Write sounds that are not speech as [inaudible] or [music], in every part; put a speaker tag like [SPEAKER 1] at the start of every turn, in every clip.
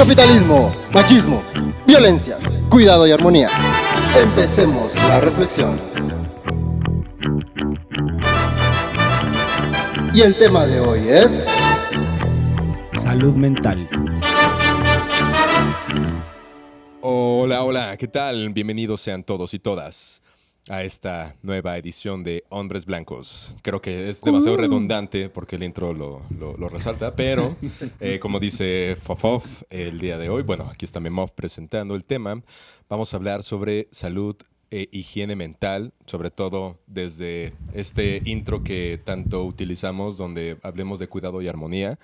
[SPEAKER 1] Capitalismo, machismo, violencias, cuidado y armonía. Empecemos la reflexión. Y el tema de hoy es...
[SPEAKER 2] Salud mental.
[SPEAKER 3] Hola, hola, ¿qué tal? Bienvenidos sean todos y todas a esta nueva edición de Hombres Blancos. Creo que es demasiado redundante porque el intro lo, lo- lo resalta, pero [laughs] eh, como dice Fofof el día de hoy, bueno, aquí está Memov presentando el tema, vamos a hablar sobre salud e higiene mental, sobre todo desde este intro que tanto utilizamos, donde hablemos de cuidado y armonía.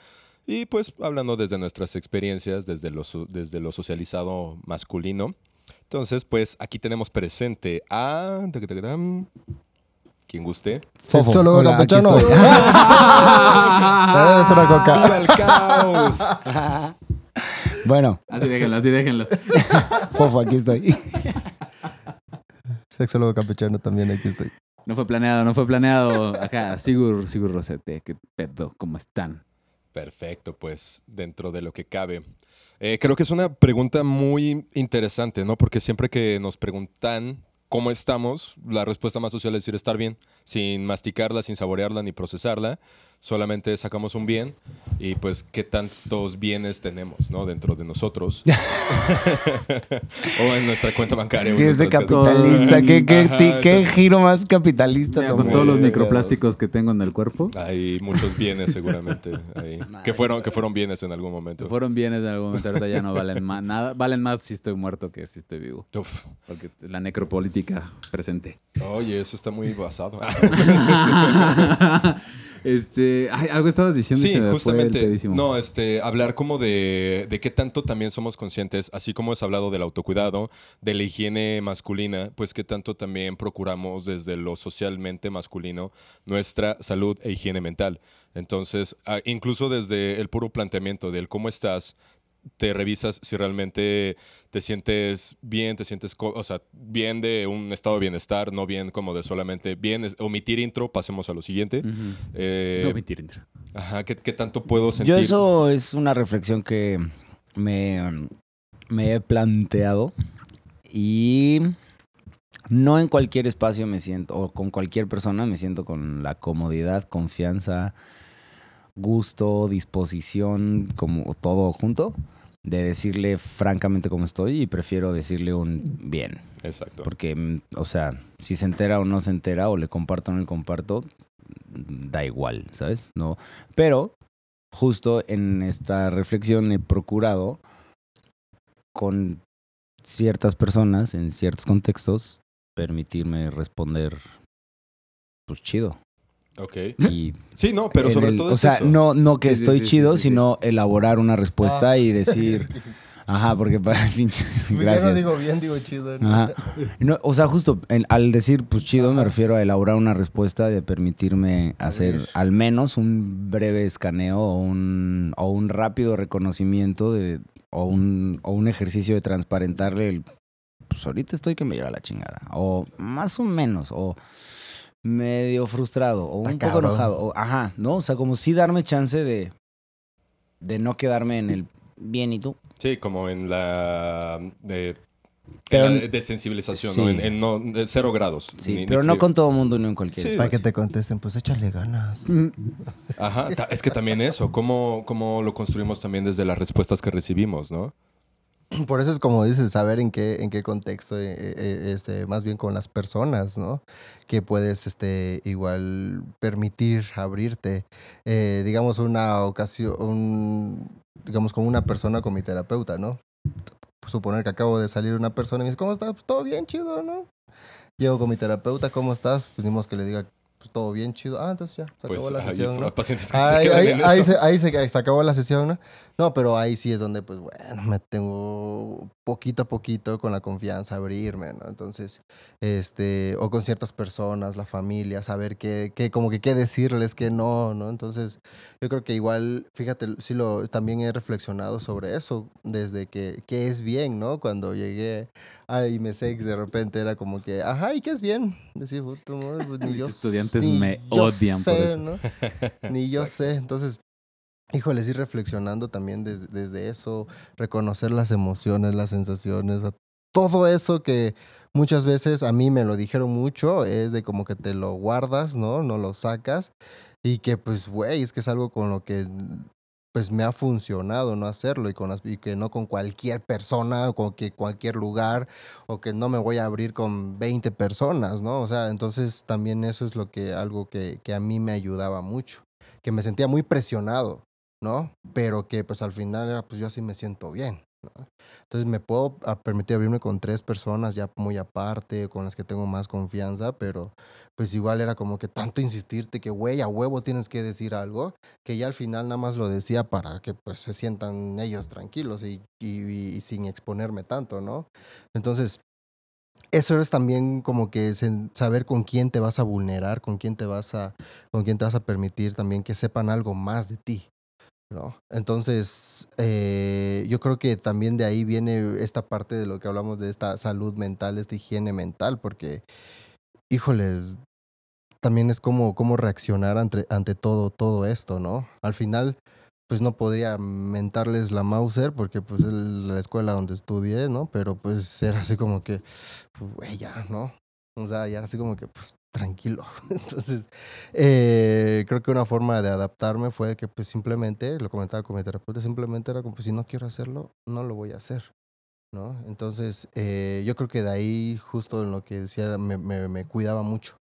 [SPEAKER 3] Y pues hablando desde nuestras experiencias, desde lo, desde lo socializado masculino. Entonces, pues aquí tenemos presente a... Quien guste.
[SPEAKER 1] Sexólogo
[SPEAKER 2] Hola, aquí
[SPEAKER 1] campechano.
[SPEAKER 2] estoy. [laughs]
[SPEAKER 1] Una coca.
[SPEAKER 3] ¡Viva el caos! [laughs]
[SPEAKER 2] Bueno,
[SPEAKER 4] Así déjenlo, así déjenlo. [laughs]
[SPEAKER 2] Fofo, aquí estoy.
[SPEAKER 1] Sexólogo campechano también, aquí estoy.
[SPEAKER 4] No fue planeado, no fue planeado. Acá, Sigur, Sigur Rosete, qué pedo, ¿cómo están?
[SPEAKER 3] Perfecto, pues dentro de lo que cabe. Eh, creo que es una pregunta muy interesante, ¿no? Porque siempre que nos preguntan cómo estamos, la respuesta más social es decir estar bien, sin masticarla, sin saborearla ni procesarla. Solamente sacamos un bien y pues qué tantos bienes tenemos, ¿no? Dentro de nosotros. [laughs] [laughs] o en nuestra cuenta bancaria.
[SPEAKER 2] ese
[SPEAKER 3] nuestras casas.
[SPEAKER 2] capitalista, qué, qué,
[SPEAKER 3] Ajá,
[SPEAKER 2] sí, qué giro más capitalista.
[SPEAKER 4] Mira, con todos los microplásticos que tengo en el cuerpo,
[SPEAKER 3] Hay muchos bienes seguramente ahí. [laughs] que, fueron, que fueron bienes en algún momento.
[SPEAKER 4] fueron bienes en algún momento, ahorita ya no valen más, nada, valen más si estoy muerto que si estoy vivo.
[SPEAKER 3] Uf.
[SPEAKER 4] Porque la necropolítica presente.
[SPEAKER 3] Oye, eso está muy basado.
[SPEAKER 4] Este, ay, algo estabas diciendo y
[SPEAKER 3] Sí,
[SPEAKER 4] se me fue el
[SPEAKER 3] justamente.
[SPEAKER 4] pedísimo.
[SPEAKER 3] No, este, hablar como de, de qué tanto también somos conscientes, así como es hablado del autocuidado, de la higiene masculina, pues qué tanto también procuramos desde lo socialmente masculino nuestra salud e higiene mental. Entonces, ah, incluso desde el puro planteamiento del cómo estás, te revisas si realmente te sientes bien, te sientes, o sea, bien de un estado de bienestar, no bien como de solamente bien, es- omitir intro, pasemos a lo siguiente. Eh,
[SPEAKER 4] No, mentir, intro.
[SPEAKER 3] Ajá, ¿qué, qué tanto puedo sentir?
[SPEAKER 2] Yo eso es una reflexión que me, me he planteado y no en cualquier espacio me siento, o con cualquier persona me siento con la comodidad, confianza, gusto, disposición, como todo junto, de decirle francamente cómo estoy y prefiero decirle un bien.
[SPEAKER 3] Exacto.
[SPEAKER 2] Porque, mm, o sea, si se entera o no se entera, o le comparto o no le comparto, mm, da igual, ¿sabes? No. Pero, justo en esta reflexión he procurado con ciertas personas, en ciertos contextos, permitirme responder, pues chido.
[SPEAKER 3] Ok.
[SPEAKER 2] Y
[SPEAKER 3] Sí, no, pero sobre
[SPEAKER 2] el-
[SPEAKER 3] todo
[SPEAKER 2] O sea,
[SPEAKER 3] eso.
[SPEAKER 2] no, no que
[SPEAKER 4] Sí,
[SPEAKER 2] estoy
[SPEAKER 4] sí,
[SPEAKER 2] chido,
[SPEAKER 4] sí, sí.
[SPEAKER 2] sino elaborar una respuesta
[SPEAKER 1] Ah.
[SPEAKER 2] y decir, [laughs] ajá, porque para [laughs] pinches.
[SPEAKER 1] Yo
[SPEAKER 2] Gracias.
[SPEAKER 1] no digo bien, digo chido. ¿no?
[SPEAKER 2] Ajá. No, o sea, justo en- al decir pues chido me refiero a elaborar una respuesta de permitirme hacer al menos un breve escaneo o un, o un rápido reconocimiento de, o, un, o un ejercicio de transparentarle el pues ahorita estoy que me lleva la chingada. O más o menos, o medio frustrado, o un poco enojado. O, ajá, ¿no? O sea, como sí darme chance de, de no quedarme en el bien y tú.
[SPEAKER 3] Sí, como en la de,
[SPEAKER 2] Pero-
[SPEAKER 3] en la de- desensibilización,
[SPEAKER 2] Sí.
[SPEAKER 3] ¿no? En, en no, de cero grados.
[SPEAKER 2] Sí,
[SPEAKER 3] Ni- ni
[SPEAKER 2] pero no con todo mundo, no en cualquier
[SPEAKER 3] Sí.
[SPEAKER 1] Para que te contesten, pues échale ganas.
[SPEAKER 3] Ajá, ta- es que también eso, cómo, cómo lo construimos también desde las respuestas que recibimos, ¿no? [clears throat]
[SPEAKER 1] Por eso es como dices, saber en qué, en qué contexto, eh, eh, este, más bien con las personas, ¿no? Que puedes este, igual permitir abrirte. Eh, digamos, una ocasión, un- digamos, con una persona, con mi terapeuta, ¿no? Suponer que acabo de salir una persona y me dice, ¿cómo estás? Pues todo bien, chido, ¿no? Llego con mi terapeuta, ¿cómo estás? Pues que le diga, todo bien chido. Ah, entonces ya, se
[SPEAKER 3] Pues
[SPEAKER 1] acabó la sesión, ¿no? Ahí, ahí- ahí se, ahí se- se acabó la sesión, ¿no? No, pero ahí sí es donde, pues bueno, me tengo poquito a poquito con la confianza abrirme, ¿no? Entonces, este, o con ciertas personas, la familia, saber qué, qué como que qué decirles, qué no, ¿no? Entonces, yo creo que igual, fíjate, sí lo, también he reflexionado sobre eso, desde que, qué es bien, ¿no? Cuando llegué a IMESEX, de repente era como que, ajá, ¿y qué es bien? Decir, puta madre, pues, ni
[SPEAKER 4] Mis
[SPEAKER 1] yo,
[SPEAKER 4] estudiantes
[SPEAKER 1] ni
[SPEAKER 4] me
[SPEAKER 1] yo
[SPEAKER 4] odian por
[SPEAKER 1] sé,
[SPEAKER 4] eso.
[SPEAKER 1] ¿no? [laughs] Ni yo sé. Entonces, híjole, sí reflexionando también des- desde eso, reconocer las emociones, las sensaciones, todo eso que muchas veces a mí me lo dijeron mucho, es de como que te lo guardas, ¿no? No lo sacas. Y que pues, güey, es que es algo con lo que pues me ha funcionado no hacerlo y, con y que no con cualquier persona o con que cualquier lugar o que no me voy a abrir con 20 personas, ¿no? O sea, entonces también eso es lo que algo que, que a mí me ayudaba mucho, que me sentía muy presionado, ¿no? Pero que pues al final era pues yo así me siento bien. Entonces me puedo permitir abrirme con tres personas ya muy aparte, con las que tengo más confianza, pero pues igual era como que tanto insistirte que güey, a huevo tienes que decir algo, que ya al final nada más lo decía para que pues se sientan ellos tranquilos y, y- sin exponerme tanto, ¿no? Entonces, eso es también como que saber con quién te vas a vulnerar, con quién te vas a, con quién te vas a permitir también que sepan algo más de ti. ¿No? Entonces, eh, yo creo que también de ahí viene esta parte de lo que hablamos de esta salud mental, esta higiene mental, porque, híjole, también es como, como reaccionar ante, ante todo, todo esto, ¿no? Al final, pues no podría mentarles la Mauser porque pues es la escuela donde estudié, ¿no? Pero pues era así como que, pues, ya, ¿no? O sea, ya era así como que, pues, tranquilo. [laughs] Entonces, eh, creo que una forma de adaptarme fue que pues simplemente, lo comentaba con mi terapeuta, simplemente era como, pues si no quiero hacerlo, no lo voy a hacer. ¿no? Entonces, eh, yo creo que de ahí, justo en lo que decía, me, me cuidaba mucho.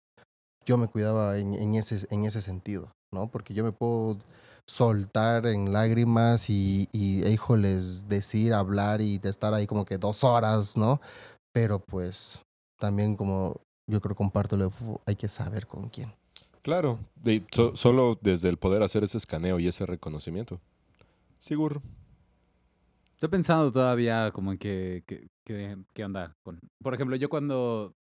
[SPEAKER 1] Yo me cuidaba en, en, ese, en ese sentido, ¿no? Porque yo me puedo soltar en lágrimas y, y, híjoles, decir, hablar y de estar ahí como que dos horas, ¿no? Pero pues también como yo creo comparto, lo de, hay que saber con quién.
[SPEAKER 3] Claro, de- so- solo desde el poder hacer ese escaneo y ese reconocimiento. Seguro.
[SPEAKER 4] Estoy pensando todavía como en qué, qué, qué, qué onda con... Por ejemplo, yo cuando...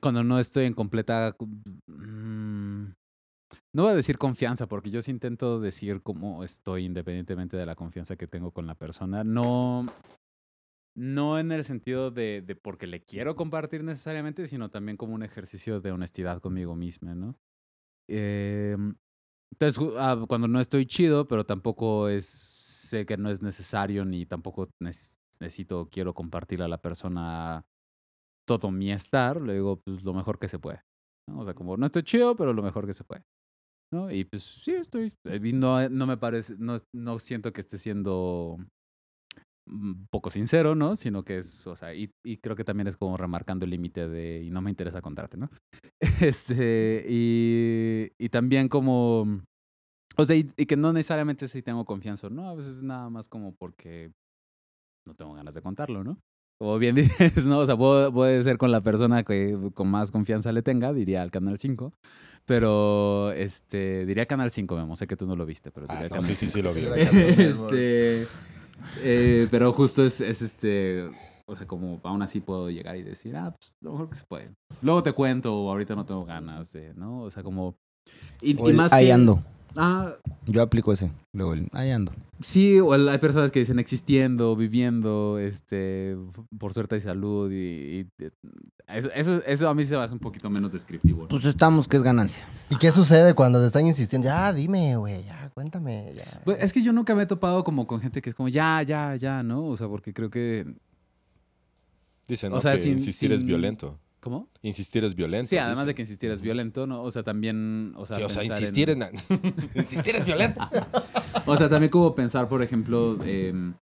[SPEAKER 4] Cuando no estoy en completa... mm, no voy a decir confianza, porque yo sí intento decir cómo estoy independientemente de la confianza que tengo con la persona. No... No en el sentido de, de porque le quiero compartir necesariamente, sino también como un ejercicio de honestidad conmigo misma, ¿no? Eh, entonces, ah, cuando no estoy chido, pero tampoco es, sé que no es necesario ni tampoco necesito, quiero compartir a la persona todo mi estar, le digo, pues lo mejor que se puede. ¿no? O sea, como no estoy chido, pero lo mejor que se puede. ¿no? Y pues sí, estoy, eh, no, no me parece, no, no siento que esté siendo poco sincero, ¿no? Sino que es, o sea, y, y creo que también es como remarcando el límite de, y no me interesa contarte, ¿no? [laughs] Este, y, y también como, o sea, y, y que no necesariamente si tengo confianza o no, a veces nada más como porque no tengo ganas de contarlo, ¿no? Como bien [laughs] dices, ¿no? O sea, puede ser con la persona que con más confianza le tenga, diría al Canal 5, pero, este, diría Canal 5, Memo, sé que tú no lo viste, pero
[SPEAKER 3] Ah,
[SPEAKER 4] diría
[SPEAKER 3] no,
[SPEAKER 4] Canal
[SPEAKER 3] sí, sí,
[SPEAKER 4] 5.
[SPEAKER 3] sí lo vi. [laughs]
[SPEAKER 4] este, eh, pero justo es, es este, o sea, como aún así puedo llegar y decir, ah, pues lo mejor que se puede. Luego te cuento, o ahorita no tengo ganas de, ¿no? O sea, como... Y, más
[SPEAKER 2] ahí
[SPEAKER 4] que-
[SPEAKER 2] ando.
[SPEAKER 4] Ah,
[SPEAKER 2] Yo aplico ese. Luego el ahí ando.
[SPEAKER 4] sí, o el- hay personas que dicen existiendo, viviendo, este, por suerte y salud, y, y- eso, eso, eso a mí se me hace un poquito menos descriptivo. ¿no?
[SPEAKER 2] Pues estamos, que es ganancia.
[SPEAKER 1] ¿Y qué sucede cuando te están insistiendo? Ya, dime, güey, ya, cuéntame, ya.
[SPEAKER 4] Pues, es que yo nunca me he topado como con gente que es como, ya, ya, ya, ¿no? O sea, porque creo que...
[SPEAKER 3] Dicen
[SPEAKER 4] O
[SPEAKER 3] que
[SPEAKER 4] sin-
[SPEAKER 3] insistir es violento.
[SPEAKER 4] ¿Cómo?
[SPEAKER 3] Insistir es violento.
[SPEAKER 4] Sí, además
[SPEAKER 3] dicen.
[SPEAKER 4] de que insistir es violento, ¿no? O sea, también, o sea,
[SPEAKER 3] Sí, o sea,
[SPEAKER 4] en-
[SPEAKER 3] insistir, en... [laughs] insistir es violento.
[SPEAKER 4] O sea, también como pensar, por ejemplo, em,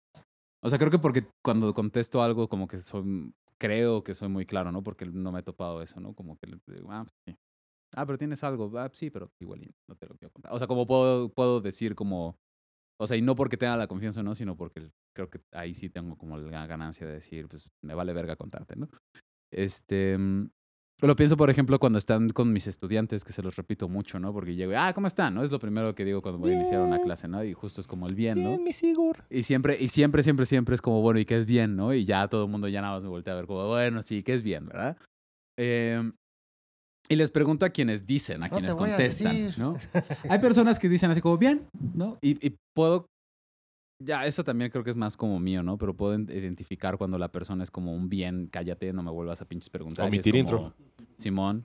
[SPEAKER 4] o sea, creo que porque cuando contesto algo como que soy, creo que soy muy claro, ¿no? Porque no me he topado eso, ¿no? Como que digo, ah, pues sí. Ah, pero tienes algo, ah, sí, pero igual no te lo quiero contar. O sea, como puedo, puedo decir como, o sea, y no porque tenga la confianza, ¿no? Sino porque creo que ahí sí tengo como la ganancia de decir, pues me vale verga contarte, ¿no? Este, mm, Lo pienso, por ejemplo, cuando están con mis estudiantes, que se los repito mucho, ¿no? Porque llego, ah, ¿cómo están? ¿No? Es lo primero que digo cuando voy a iniciar una clase, ¿no? Y justo es como el bien, ¿no?
[SPEAKER 1] mi Sigur.
[SPEAKER 4] Y siempre, y siempre, siempre, siempre es como, bueno, ¿y qué es bien, no? Y ya todo el mundo ya nada más me voltea a ver como, bueno, sí, ¿qué es bien, verdad? Em, y les pregunto a quienes dicen, a
[SPEAKER 1] No
[SPEAKER 4] quienes
[SPEAKER 1] a
[SPEAKER 4] contestan. ¿no? [laughs] Hay personas que dicen así como, bien, ¿no? Y, y puedo, ya, eso también creo que es más como mío, ¿no? Pero puedo en- identificar cuando la persona es como un bien, cállate, no me vuelvas a pinches preguntar.
[SPEAKER 3] Omitir
[SPEAKER 4] como,
[SPEAKER 3] intro.
[SPEAKER 4] Simón.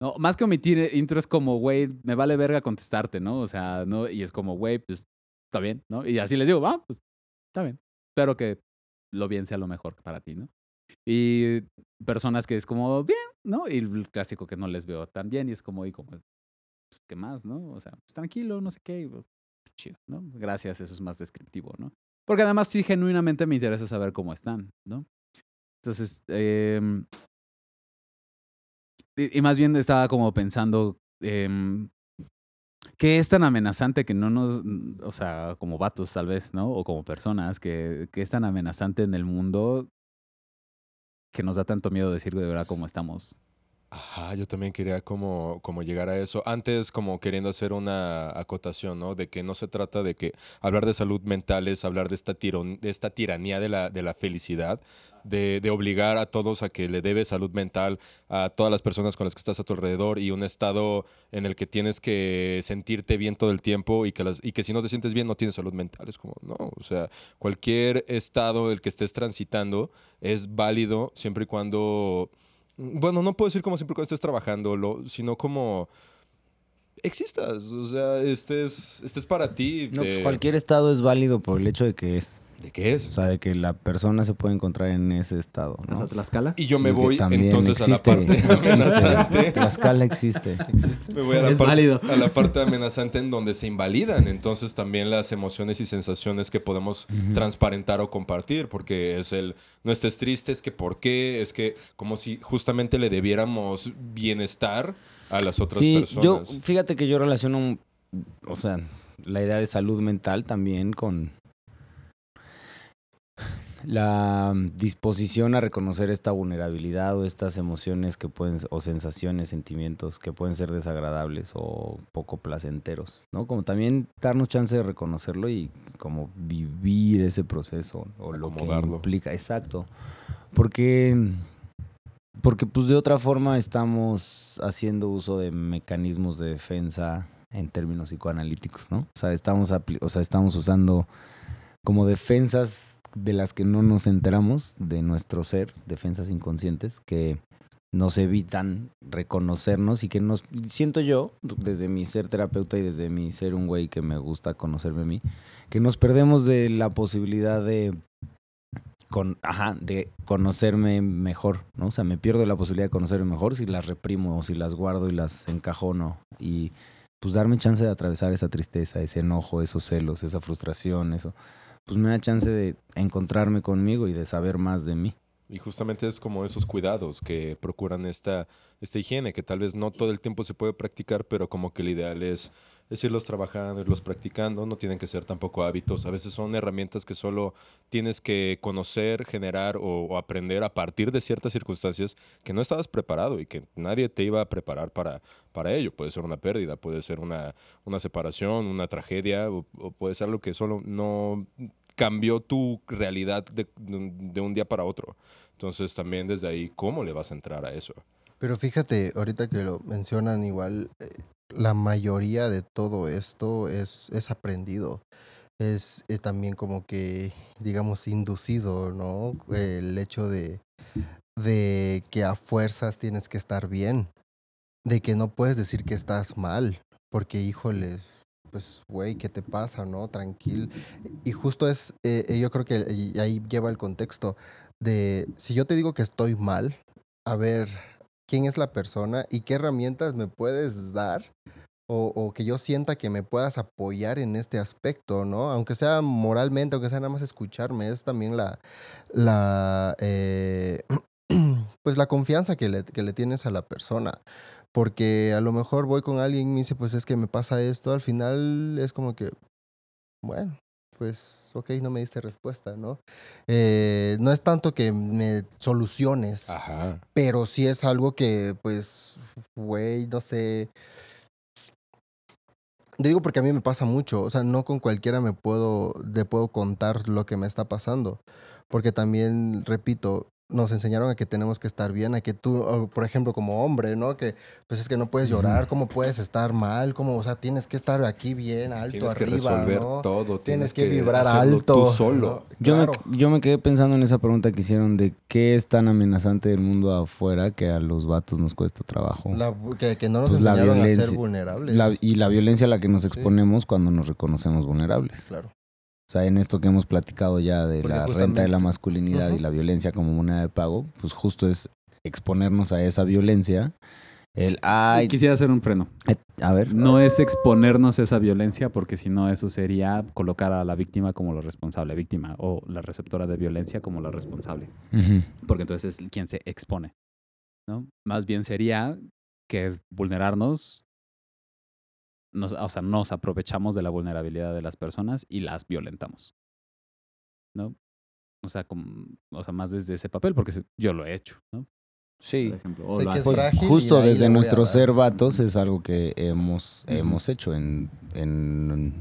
[SPEAKER 4] No, más que omitir eh, intro es como, güey, me vale verga contestarte, ¿no? O sea, no, y es como, güey, pues, está bien, ¿no? Y así les digo, va, pues, está bien. Espero que lo bien sea lo mejor para ti, ¿no? Y personas que es como, bien, ¿no? Y el clásico que no les veo tan bien y es como, y como, pues, ¿qué más, no? O sea, pues tranquilo, no sé qué, chido, ¿no? Gracias, eso es más descriptivo, ¿no? Porque además sí, genuinamente me interesa saber cómo están, ¿no? Entonces, y, y más bien estaba como pensando, em, ¿qué es tan amenazante que no nos, o sea, como vatos tal vez, ¿no? O como personas, que, que es tan amenazante en el mundo que nos da tanto miedo decir de verdad cómo estamos?
[SPEAKER 3] Ajá, yo también quería como, como llegar a eso. Antes como queriendo hacer una acotación, ¿no? De que no se trata de que hablar de salud mental es hablar de esta, tiron- de esta tiranía de la, de la felicidad, de, de obligar a todos a que le debes salud mental a todas las personas con las que estás a tu alrededor y un estado en el que tienes que sentirte bien todo el tiempo y que, las, y que si no te sientes bien no tienes salud mental. Es como, no, o sea, cualquier estado el que estés transitando es válido siempre y cuando... Bueno, no puedo decir como siempre cuando estés trabajando, lo- sino como existas, o sea, estés, estés para ti.
[SPEAKER 2] No, pues cualquier estado es válido por el hecho de que es.
[SPEAKER 3] ¿De qué
[SPEAKER 2] O
[SPEAKER 3] es?
[SPEAKER 2] sea, de que la persona se puede encontrar en ese estado, ¿no?
[SPEAKER 4] ¿Hasta Tlaxcala?
[SPEAKER 3] Y yo me
[SPEAKER 2] Y
[SPEAKER 3] voy entonces
[SPEAKER 2] existe,
[SPEAKER 3] a la parte [laughs]
[SPEAKER 2] existe.
[SPEAKER 3] amenazante.
[SPEAKER 2] Tlaxcala existe.
[SPEAKER 3] Me voy a la,
[SPEAKER 4] Es
[SPEAKER 3] par-
[SPEAKER 4] válido.
[SPEAKER 3] a la parte amenazante en donde se invalidan entonces también las emociones y sensaciones que podemos transparentar o compartir, porque es el no estés triste, es que por qué, es que como si justamente le debiéramos bienestar a las otras
[SPEAKER 2] Sí,
[SPEAKER 3] personas.
[SPEAKER 2] yo, fíjate que yo relaciono, o sea, la idea de salud mental también con la disposición a reconocer esta vulnerabilidad o estas emociones que pueden, o sensaciones, sentimientos que pueden ser desagradables o poco placenteros, ¿no? Como también darnos chance de reconocerlo y como vivir ese proceso o lo que implica, exacto. Porque porque pues de otra forma estamos haciendo uso de mecanismos de defensa en términos psicoanalíticos, ¿no? O sea, estamos, o sea, estamos usando como defensas de las que no nos enteramos de nuestro ser, defensas inconscientes que nos evitan reconocernos y que nos, siento yo, desde mi ser terapeuta y desde mi ser un güey que me gusta conocerme a mí, que nos perdemos de la posibilidad de con, ajá, de conocerme mejor, ¿no? O sea, me pierdo la posibilidad de conocerme mejor si las reprimo o si las guardo y las encajono y pues darme chance de atravesar esa tristeza, ese enojo, esos celos, esa frustración, eso, pues me da chance de encontrarme conmigo y de saber más de mí.
[SPEAKER 3] Y justamente es como esos cuidados que procuran esta, esta higiene, que tal vez no todo el tiempo se puede practicar, pero como que el ideal es, es irlos trabajando, irlos practicando, no tienen que ser tampoco hábitos, a veces son herramientas que solo tienes que conocer, generar o, aprender a partir de ciertas circunstancias que no estabas preparado y que nadie te iba a preparar para, para ello. Puede ser una pérdida, puede ser una, una separación, una tragedia, o, o puede ser algo que solo no cambió tu realidad de, de un día para otro. Entonces también desde ahí, ¿cómo le vas a entrar a eso?
[SPEAKER 1] Pero fíjate, ahorita que lo mencionan igual, eh, la mayoría de todo esto es, es aprendido. Es eh, también como que, digamos, inducido, ¿no? El hecho de, de que a fuerzas tienes que estar bien. De que no puedes decir que estás mal. Porque, híjoles, pues, güey, ¿qué te pasa, no? Tranquilo. Y justo es, eh, eh, yo creo que ahí lleva el contexto de, si yo te digo que estoy mal, a ver, quién es la persona y qué herramientas me puedes dar o, que yo sienta que me puedas apoyar en este aspecto, ¿no? Aunque sea moralmente, aunque sea nada más escucharme, es también la, la eh, [clears throat] pues la confianza que le tienes a la persona. Porque a lo mejor voy con alguien y me dice, pues es que me pasa esto, al final es como que, bueno, pues, ok, no me diste respuesta, ¿no? Eh, no es tanto que me soluciones,
[SPEAKER 3] Ajá.
[SPEAKER 1] pero sí es algo que, pues, güey, no sé. Te digo porque a mí me pasa mucho, o sea, no con cualquiera me puedo, le puedo contar lo que me está pasando, porque también, repito, nos enseñaron a que tenemos que estar bien, a que tú, por ejemplo, como hombre, ¿no? Que pues es que no puedes llorar, cómo puedes estar mal, cómo, o sea, tienes que estar aquí bien, alto,
[SPEAKER 3] Tienes que
[SPEAKER 1] arriba,
[SPEAKER 3] resolver
[SPEAKER 1] ¿no?
[SPEAKER 3] todo.
[SPEAKER 1] Tienes que vibrar alto.
[SPEAKER 3] Tú solo.
[SPEAKER 1] ¿no?
[SPEAKER 2] Yo,
[SPEAKER 1] Claro.
[SPEAKER 2] me, yo me quedé pensando en esa pregunta que hicieron de qué es tan amenazante del mundo afuera que a los vatos nos cuesta trabajo.
[SPEAKER 1] La- que, que no nos
[SPEAKER 2] Pues la
[SPEAKER 1] enseñaron a ser vulnerables.
[SPEAKER 2] La- y la violencia a la que nos
[SPEAKER 1] Sí.
[SPEAKER 2] exponemos cuando nos reconocemos vulnerables.
[SPEAKER 1] Claro.
[SPEAKER 2] O sea, en esto que hemos platicado ya de
[SPEAKER 1] Porque
[SPEAKER 2] la renta de la masculinidad y la violencia como moneda de pago, pues justo es exponernos a esa violencia. El, ay,
[SPEAKER 4] Quisiera hacer un freno.
[SPEAKER 2] eh, a ver.
[SPEAKER 4] No es exponernos a esa violencia, porque si no, eso sería colocar a la víctima como la responsable víctima o la receptora de violencia como la responsable. Porque entonces es quien se expone. ¿no? Más bien sería que vulnerarnos, nos, o sea, nos aprovechamos de la vulnerabilidad de las personas y las violentamos. ¿No? O sea, como, o sea, más desde ese papel, porque yo lo he hecho, ¿no?
[SPEAKER 2] Sí.
[SPEAKER 4] Por ejemplo.
[SPEAKER 1] Sé que es.
[SPEAKER 2] Pues,
[SPEAKER 1] frágil
[SPEAKER 2] justo desde nuestro ser vatos es algo que hemos, hemos hecho en, en,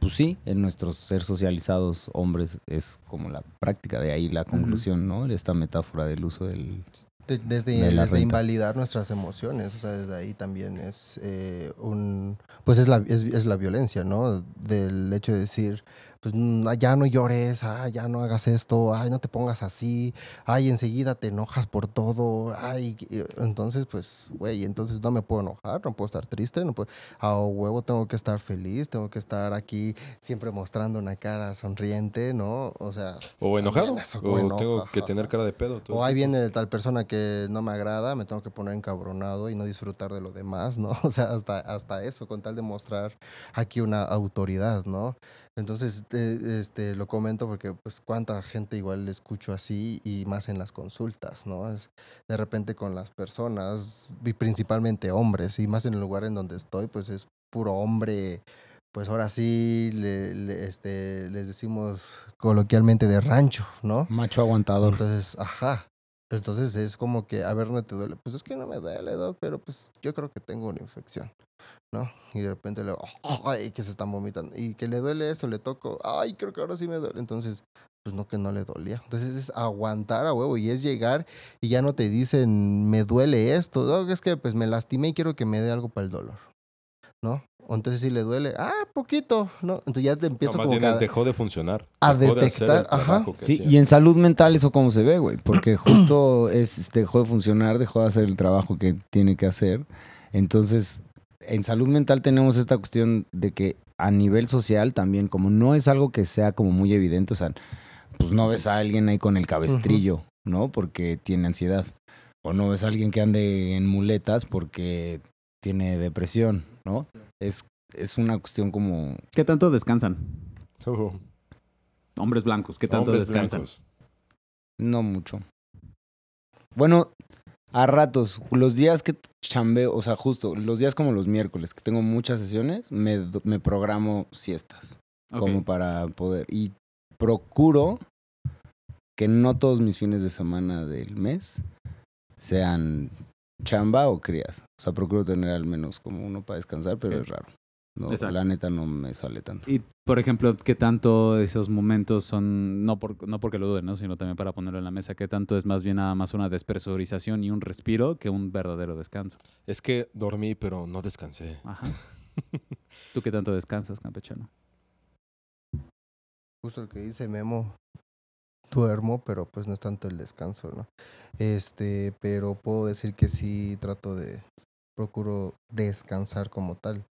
[SPEAKER 2] pues sí, en nuestros ser socializados hombres es como la práctica, de ahí la conclusión, ¿no? Esta metáfora del uso del...
[SPEAKER 1] De- desde
[SPEAKER 2] de
[SPEAKER 1] desde invalidar nuestras emociones, o sea, desde ahí también es eh, un, pues es la, es, es la violencia, ¿no? Del hecho de decir, pues mm, ya no llores, ah, ya no hagas esto, ay, no te pongas así, ay, enseguida te enojas por todo, ay, que- entonces, pues, güey, entonces no me puedo enojar, no puedo estar triste, no puedo, a huevo tengo que estar feliz, tengo que estar aquí siempre mostrando una cara sonriente, ¿no? O sea,
[SPEAKER 3] O enojado.
[SPEAKER 1] Eso,
[SPEAKER 3] o
[SPEAKER 1] enoja,
[SPEAKER 3] tengo que tener cara de pedo. todo
[SPEAKER 1] o ahí
[SPEAKER 3] tiempo.
[SPEAKER 1] viene tal persona que no me agrada, me tengo que poner encabronado y no disfrutar de lo demás, ¿no? [laughs] O sea, hasta, hasta eso, con tal de mostrar aquí una autoridad, ¿no? Entonces, eh, este, lo comento porque, pues, cuánta gente igual le escucho así y más en las consultas, ¿no? Es de repente con las personas, y principalmente hombres, y más en el lugar en donde estoy, pues es puro hombre, pues ahora sí le- le- este, les decimos coloquialmente de rancho, ¿no?
[SPEAKER 2] Macho aguantador.
[SPEAKER 1] Entonces, ajá. Entonces es como que, a ver, no te duele. Pues es que no me duele, Doc, pero pues yo creo que tengo una infección, ¿no? Y de repente le [laughs] ay, que se están vomitando. Y que le duele esto, le toco, ay, creo que ahora sí me duele. Entonces, pues no que no le dolía. Entonces es aguantar a huevo y es llegar y ya no te dicen, me duele esto. Es que pues me lastimé y quiero que me dé algo para el dolor, ¿no? O entonces si le duele, ah, poquito, ¿no? Entonces ya te
[SPEAKER 3] No,
[SPEAKER 1] empiezo
[SPEAKER 3] más
[SPEAKER 1] como
[SPEAKER 3] bien
[SPEAKER 1] a-
[SPEAKER 3] dejó de funcionar.
[SPEAKER 1] a
[SPEAKER 3] de
[SPEAKER 1] detectar, ajá.
[SPEAKER 2] Sí,
[SPEAKER 3] hacía.
[SPEAKER 2] y en salud mental eso cómo se ve, güey, porque [clears throat] justo es dejó de funcionar, dejó de hacer el trabajo que tiene que hacer. Entonces, en salud mental tenemos esta cuestión de que a nivel social también, como no es algo que sea como muy evidente, o sea, pues no ves a alguien ahí con el cabestrillo, ¿no? Porque tiene ansiedad. O no ves a alguien que ande en muletas porque tiene depresión, ¿no? Es, es una cuestión como...
[SPEAKER 4] ¿Qué tanto descansan?
[SPEAKER 3] Uh,
[SPEAKER 4] Hombres blancos, ¿qué tanto
[SPEAKER 3] hombres
[SPEAKER 4] descansan?
[SPEAKER 3] blancos.
[SPEAKER 2] No mucho. Bueno, a ratos, los días que chambeo, o sea, justo, los días como los miércoles, que tengo muchas sesiones, me, me programo siestas, como para poder. Y procuro que no todos mis fines de semana del mes sean chamba o crías. O sea, procuro tener al menos como uno para descansar, pero es raro. No,
[SPEAKER 4] Exacto.
[SPEAKER 2] la neta no me sale tanto.
[SPEAKER 4] Y, por ejemplo, ¿qué tanto esos momentos son, no, por, no porque lo duden, ¿no? sino también para ponerlo en la mesa, qué tanto es más bien nada más una despresurización y un respiro que un verdadero descanso?
[SPEAKER 3] Es que dormí, pero no descansé.
[SPEAKER 4] Ajá. [laughs] ¿Tú qué tanto descansas, campechano?
[SPEAKER 1] justo lo que dice Memo, duermo, pero pues no es tanto el descanso, ¿no? Este, pero puedo decir que sí trato de, procuro descansar como tal.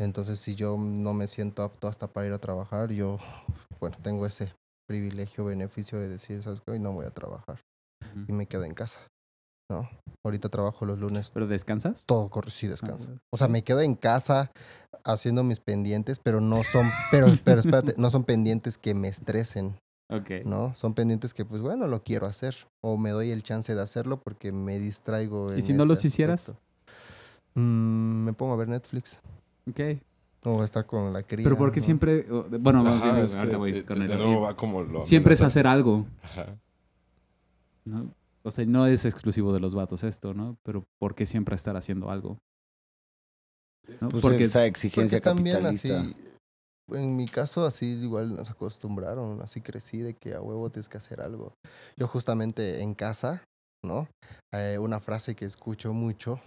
[SPEAKER 1] Entonces, si yo no me siento apto hasta para ir a trabajar, yo, [laughs] bueno, tengo ese privilegio, beneficio de decir, ¿sabes qué? Hoy no voy a trabajar y me quedo en casa, ¿no? Ahorita trabajo los lunes,
[SPEAKER 4] ¿Pero descansas?
[SPEAKER 1] todo corre, sí descanso.
[SPEAKER 4] Ah,
[SPEAKER 1] O sea, me quedo en casa haciendo mis pendientes, pero no son, [laughs] pero, pero espérate, no son pendientes que me estresen,
[SPEAKER 4] Ok.
[SPEAKER 1] ¿no? Son pendientes que, pues bueno, lo quiero hacer. O me doy el chance de hacerlo porque me distraigo.
[SPEAKER 4] ¿Y
[SPEAKER 1] en
[SPEAKER 4] si no
[SPEAKER 1] este
[SPEAKER 4] los hicieras?
[SPEAKER 1] aspecto. Mm, me pongo a ver Netflix.
[SPEAKER 4] Ok.
[SPEAKER 1] O estar con la cría.
[SPEAKER 4] Pero porque
[SPEAKER 1] ¿no?
[SPEAKER 4] siempre, bueno, vamos
[SPEAKER 3] Ajá,
[SPEAKER 4] bien,
[SPEAKER 3] es que
[SPEAKER 4] ahorita voy
[SPEAKER 3] de-
[SPEAKER 4] con
[SPEAKER 3] de
[SPEAKER 4] el-
[SPEAKER 3] nuevo va como lo
[SPEAKER 4] siempre es hacer algo,
[SPEAKER 3] Ajá.
[SPEAKER 4] ¿no? O sea, no es exclusivo de los vatos esto, ¿no? Pero ¿por qué siempre estar haciendo algo? ¿No?
[SPEAKER 2] Pues
[SPEAKER 4] porque
[SPEAKER 2] esa exigencia
[SPEAKER 1] Porque también
[SPEAKER 2] capitalista.
[SPEAKER 1] así, en mi caso así igual nos acostumbraron, así crecí de que a huevo tienes que hacer algo. Yo justamente en casa, ¿no? Eh, una frase que escucho mucho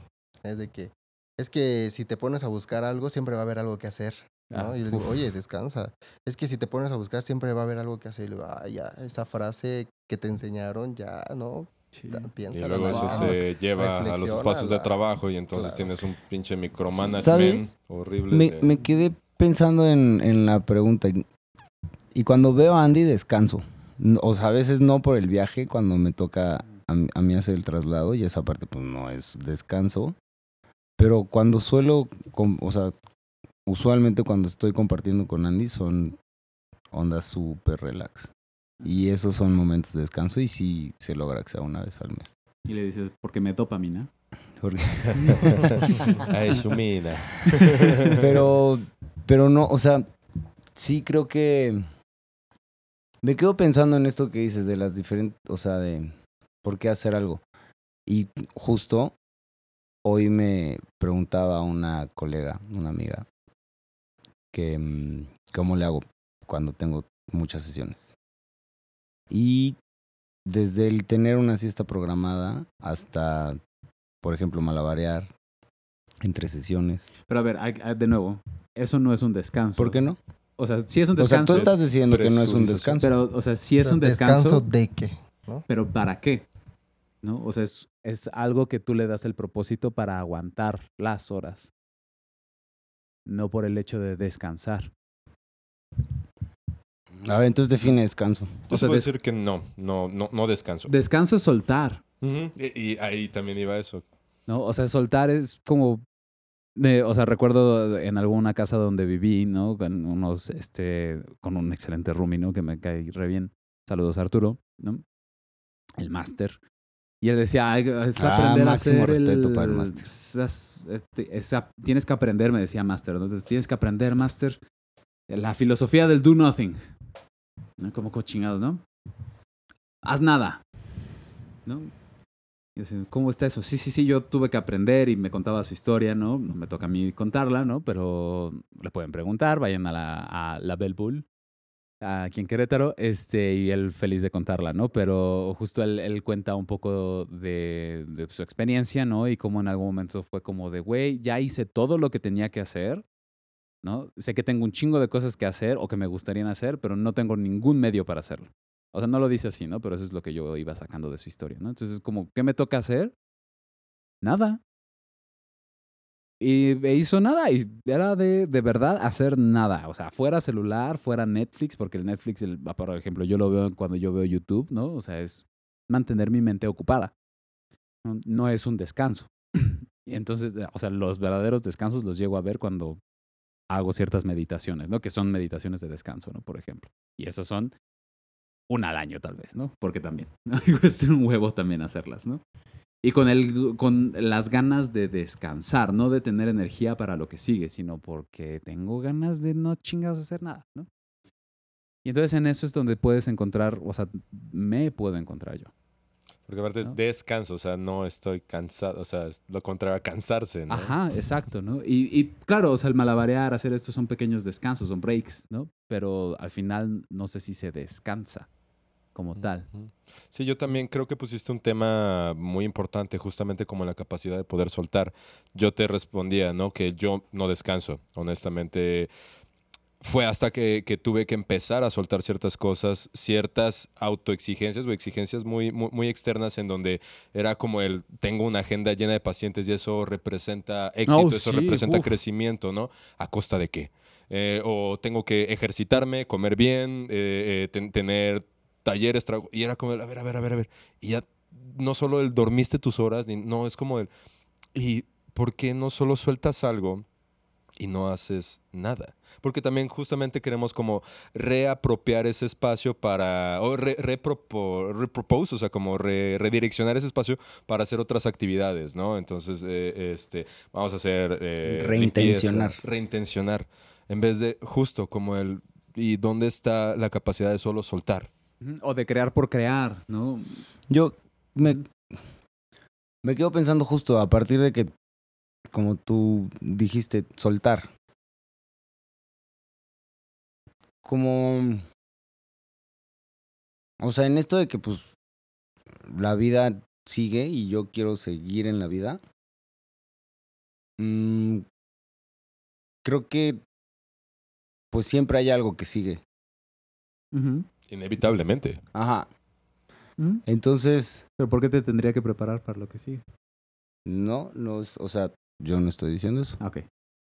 [SPEAKER 1] es de que es que si te pones a buscar algo siempre va a haber algo que hacer. ¿no?
[SPEAKER 4] Ah,
[SPEAKER 1] y yo le digo,
[SPEAKER 4] uf.
[SPEAKER 1] oye, descansa. Es que si te pones a buscar siempre va a haber algo que hacer. Y le digo, ah, ya, esa frase que te enseñaron, ya, ¿no?
[SPEAKER 4] Sí.
[SPEAKER 1] Ta-
[SPEAKER 3] Y luego eso
[SPEAKER 1] más.
[SPEAKER 3] se lleva a los espacios de trabajo y entonces
[SPEAKER 1] Claro.
[SPEAKER 3] tienes un pinche micromanagement
[SPEAKER 2] ¿Sabes?
[SPEAKER 3] horrible.
[SPEAKER 2] Me,
[SPEAKER 3] de-
[SPEAKER 2] me quedé pensando en, en la pregunta. y- cuando veo a Andy, descanso. O sea, a veces no por el viaje, cuando me toca a, mí- a mí hacer el traslado, y esa parte pues no es descanso. Pero cuando suelo, com- o sea, usualmente cuando estoy compartiendo con Andy son ondas súper relax. Y esos son momentos de descanso y sí se logra que sea una vez al mes.
[SPEAKER 4] Y le dices, porque me dopamina.
[SPEAKER 2] Porque-
[SPEAKER 3] Ay, su mina.
[SPEAKER 2] pero, pero no, o sea, sí creo que me quedo pensando en esto que dices de las diferentes, o sea, de por qué hacer algo. Y justo hoy me preguntaba una colega, una amiga, que mm, cómo le hago cuando tengo muchas sesiones. Y desde el tener una siesta programada hasta, por ejemplo, malabarear entre sesiones.
[SPEAKER 4] Pero a ver, de nuevo, eso no es un descanso.
[SPEAKER 2] ¿Por qué no?
[SPEAKER 4] O sea, sí es un
[SPEAKER 2] O sea,
[SPEAKER 4] descanso.
[SPEAKER 2] tú estás diciendo que no es un descanso.
[SPEAKER 4] Pero, o sea, sí es un descanso,
[SPEAKER 1] de qué?
[SPEAKER 4] pero ¿para qué? ¿No? O sea, es, es algo que tú le das el propósito para aguantar las horas. No por el hecho de descansar.
[SPEAKER 2] A ver, entonces define descanso.
[SPEAKER 4] O sea, des-
[SPEAKER 3] decir que no, no, no, no descanso.
[SPEAKER 4] Descanso es soltar,
[SPEAKER 3] y ahí también iba eso.
[SPEAKER 4] ¿no? O sea, soltar es como... de- o sea, recuerdo en alguna casa donde viví, ¿no? Con unos, este, con un excelente roomie, ¿no? Que me cae re bien. Saludos, Arturo, ¿no? El máster. Y él decía, "Ay, es
[SPEAKER 2] Ah,
[SPEAKER 4] aprender a hacer
[SPEAKER 2] respeto
[SPEAKER 4] el-
[SPEAKER 2] para el máster.
[SPEAKER 4] esas- este, tienes que aprender, me decía máster. ¿no? Entonces, tienes que aprender, máster, la filosofía del do nothing. ¿No? Como cochinado, ¿no? Haz nada. ¿No? ¿Cómo está eso? Sí, sí, sí, yo tuve que aprender y me contaba su historia, ¿no? No me toca a mí contarla, ¿no? Pero le pueden preguntar, vayan a la, a la Bell Bull, aquí en Querétaro, este, y él feliz de contarla, ¿no? Pero justo él, él cuenta un poco de, de su experiencia, ¿no? Y cómo en algún momento fue como de, güey, ya hice todo lo que tenía que hacer, ¿no? Sé que tengo un chingo de cosas que hacer o que me gustarían hacer, pero no tengo ningún medio para hacerlo. O sea, no lo dice así, ¿no? Pero eso es lo que yo iba sacando de su historia, ¿no? Entonces, como, ¿qué me toca hacer? Nada. Y hizo nada, y era de, de verdad hacer nada. O sea, fuera celular, fuera Netflix, porque el Netflix, el, por ejemplo, yo lo veo cuando yo veo YouTube, ¿no? O sea, es mantener mi mente ocupada. No, no es un descanso. [clears throat] Y entonces, o sea, los verdaderos descansos los llego a ver cuando hago ciertas meditaciones, ¿no? Que son meditaciones de descanso, ¿no? Por ejemplo. Y esas son una al año, tal vez, ¿no? Porque también, ¿no? [laughs] Y cuesta un huevo también hacerlas, ¿no? Y con, el, con las ganas de descansar, no de tener energía para lo que sigue, sino porque tengo ganas de no chingas hacer nada, ¿no? Y entonces en eso es donde puedes encontrar, o sea, me puedo encontrar yo.
[SPEAKER 3] Porque aparte es descanso, o sea, no estoy cansado, o sea, es lo contrario a cansarse, ¿no?
[SPEAKER 4] Ajá, exacto, ¿no? Y, y claro, o sea, el malabarear, hacer esto son pequeños descansos, son breaks, ¿no? Pero al final no sé si se descansa como tal.
[SPEAKER 3] Sí, yo también creo que pusiste un tema muy importante, justamente como la capacidad de poder soltar. Yo te respondía, ¿no? Que yo no descanso, honestamente. Fue hasta que, que tuve que empezar a soltar ciertas cosas, ciertas autoexigencias o exigencias muy, muy, muy externas en donde era como el, tengo una agenda llena de pacientes y eso representa éxito,
[SPEAKER 4] Oh,
[SPEAKER 3] eso
[SPEAKER 4] sí,
[SPEAKER 3] representa
[SPEAKER 4] uf.
[SPEAKER 3] crecimiento, ¿no? ¿A costa de qué? Eh, o tengo que ejercitarme, comer bien, eh, eh, ten- tener talleres, trago- y era como, el, a ver, a ver, a ver, a ver. Y ya no solo el dormiste tus horas, ni, no, es como el, ¿y por qué no solo sueltas algo y no haces nada. Porque también justamente queremos como reapropiar ese espacio para, o re- repropo- repropose, o sea, como re- redireccionar ese espacio para hacer otras actividades, ¿no? Entonces, eh, este, vamos a hacer... eh,
[SPEAKER 2] Reintencionar.
[SPEAKER 3] limpieza, reintencionar. En vez de justo como el... ¿Y dónde está la capacidad de solo soltar?
[SPEAKER 4] O de crear por crear, ¿no?
[SPEAKER 2] Yo me, me quedo pensando justo a partir de que, como tú dijiste, soltar. Como... O sea, en esto de que pues la vida sigue y yo quiero seguir en la vida. mm, creo que pues siempre hay algo que sigue.
[SPEAKER 3] Inevitablemente.
[SPEAKER 2] Ajá.
[SPEAKER 4] ujú.
[SPEAKER 2] Entonces,
[SPEAKER 4] Pero ¿por qué te tendría que preparar para lo que sigue?
[SPEAKER 2] no, no, es- o sea, yo no estoy diciendo eso.
[SPEAKER 4] Ah, Ok.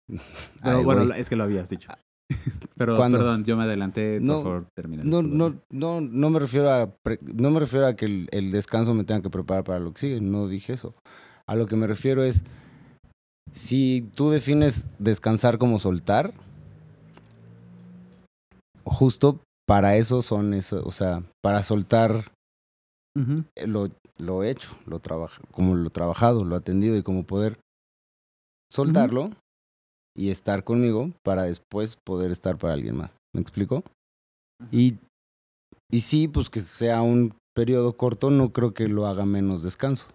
[SPEAKER 4] [laughs] Pero bueno, es que lo habías dicho. [laughs] Pero
[SPEAKER 2] ¿Cuándo?
[SPEAKER 4] perdón, yo me adelanté.
[SPEAKER 2] No,
[SPEAKER 4] por favor, termina.
[SPEAKER 2] No, no, no, no me refiero a pre- no me refiero a que el, el descanso me tenga que preparar para lo que sigue, no dije eso. A lo que me refiero es si tú defines descansar como soltar, justo para eso son eso, o sea, para soltar eh, lo, lo hecho, lo trabaja, como lo trabajado, lo atendido y como poder soltarlo y estar conmigo para después poder estar para alguien más. ¿Me explico? Y, y sí, pues que sea un periodo corto, no creo que lo haga menos descanso.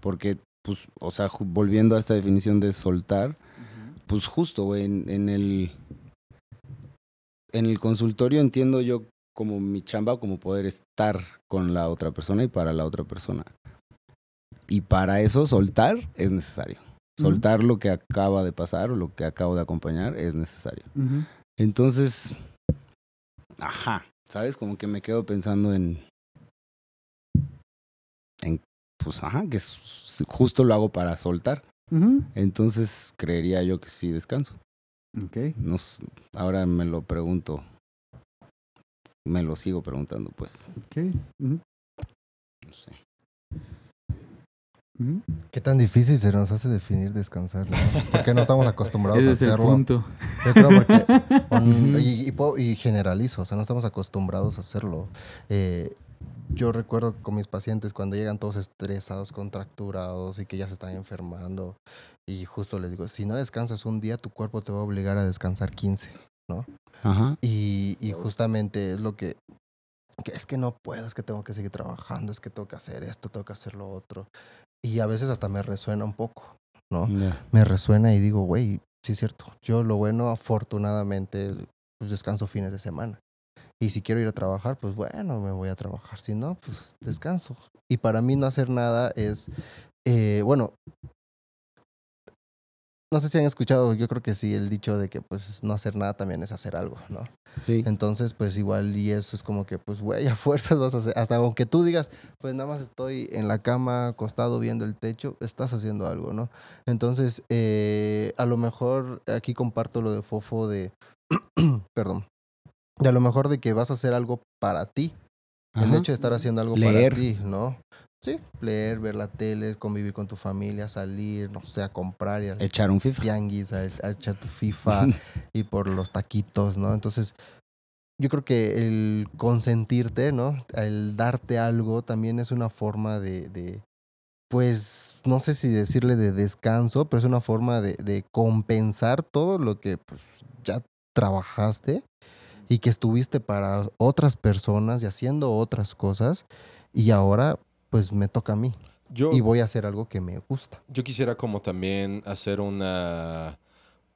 [SPEAKER 2] Porque, pues, o sea, volviendo a esta definición de soltar, pues justo, güey, en, en el en el consultorio entiendo yo como mi chamba, como poder estar con la otra persona y para la otra persona. Y para eso soltar es necesario. Soltar lo que acaba de pasar o lo que acabo de acompañar es necesario. Entonces, ajá, ¿sabes? Como que me quedo pensando en, en, pues, ajá, que justo lo hago para soltar. Entonces, creería yo que sí descanso.
[SPEAKER 4] Ok.
[SPEAKER 2] No, s- ahora me lo pregunto, me lo sigo preguntando, pues,
[SPEAKER 4] Ok. Ujú.
[SPEAKER 2] no sé.
[SPEAKER 1] Qué tan difícil se nos hace definir descansar, ¿no? Porque no estamos acostumbrados
[SPEAKER 4] Ese
[SPEAKER 1] a
[SPEAKER 4] es el
[SPEAKER 1] hacerlo.
[SPEAKER 4] punto.
[SPEAKER 1] Yo creo porque [laughs] on-
[SPEAKER 2] Ujú.
[SPEAKER 1] y, y puedo- y generalizo, o sea, no estamos acostumbrados a hacerlo. Eh, yo recuerdo con mis pacientes cuando llegan todos estresados, contracturados y que ya se están enfermando y justo les digo, si no descansas un día, tu cuerpo te va a obligar a descansar 15.
[SPEAKER 2] Ajá.
[SPEAKER 1] Y, y justamente es lo que, que es que no puedo, es que tengo que seguir trabajando, es que tengo que hacer esto, tengo que hacer lo otro. Y a veces hasta me resuena un poco, ¿no?
[SPEAKER 2] Ya.
[SPEAKER 1] me resuena y digo, güey, sí es cierto. Yo lo bueno, afortunadamente, pues descanso fines de semana. Y si quiero ir a trabajar, pues bueno, me voy a trabajar. Si no, pues descanso. Y para mí no hacer nada es, eh, bueno, no sé si han escuchado, yo creo que sí, el dicho de que pues no hacer nada también es hacer algo, ¿no?
[SPEAKER 2] Sí.
[SPEAKER 1] Entonces, pues igual y eso es como que, pues, güey, a [laughs] fuerzas vas a hacer, hasta aunque tú digas, pues nada más estoy en la cama, acostado viendo el techo, estás haciendo algo, ¿no? Entonces, eh, a lo mejor aquí comparto lo de Fofo de, [clears throat] perdón, de a lo mejor de que vas a hacer algo para ti, el
[SPEAKER 2] Ajá.
[SPEAKER 1] hecho de estar haciendo algo
[SPEAKER 2] Leer.
[SPEAKER 1] para ti, ¿no? Sí, leer, ver la tele, convivir con tu familia, salir, no sé, a comprar y al
[SPEAKER 2] Echar un FIFA.
[SPEAKER 1] tianguis, a, a echar tu FIFA [laughs] y por los taquitos, ¿no? Entonces, yo creo que el consentirte, ¿no? El darte algo también es una forma de, de, pues, no sé si decirle de descanso, pero es una forma de, de compensar todo lo que pues, ya trabajaste y que estuviste para otras personas y haciendo otras cosas y ahora pues me toca a mí
[SPEAKER 3] Yo,
[SPEAKER 1] y voy a hacer algo que me gusta.
[SPEAKER 3] yo quisiera como también hacer una,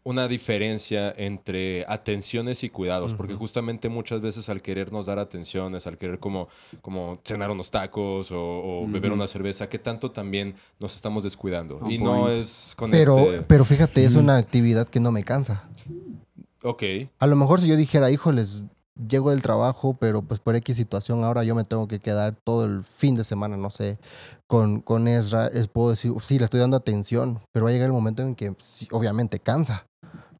[SPEAKER 3] una diferencia entre atenciones y cuidados, porque justamente muchas veces al querernos dar atenciones, al querer como, como cenar unos tacos o, o beber una cerveza, ¿qué tanto también nos estamos descuidando? Y no es con
[SPEAKER 1] Pero,
[SPEAKER 3] este...
[SPEAKER 1] pero fíjate, es una actividad que no me cansa.
[SPEAKER 3] Ok,
[SPEAKER 1] A lo mejor si yo dijera, híjoles, llego del trabajo, pero pues por X situación ahora yo me tengo que quedar todo el fin de semana, no sé, con, con Ezra, puedo decir, sí, le estoy dando atención, pero va a llegar el momento en que obviamente cansa,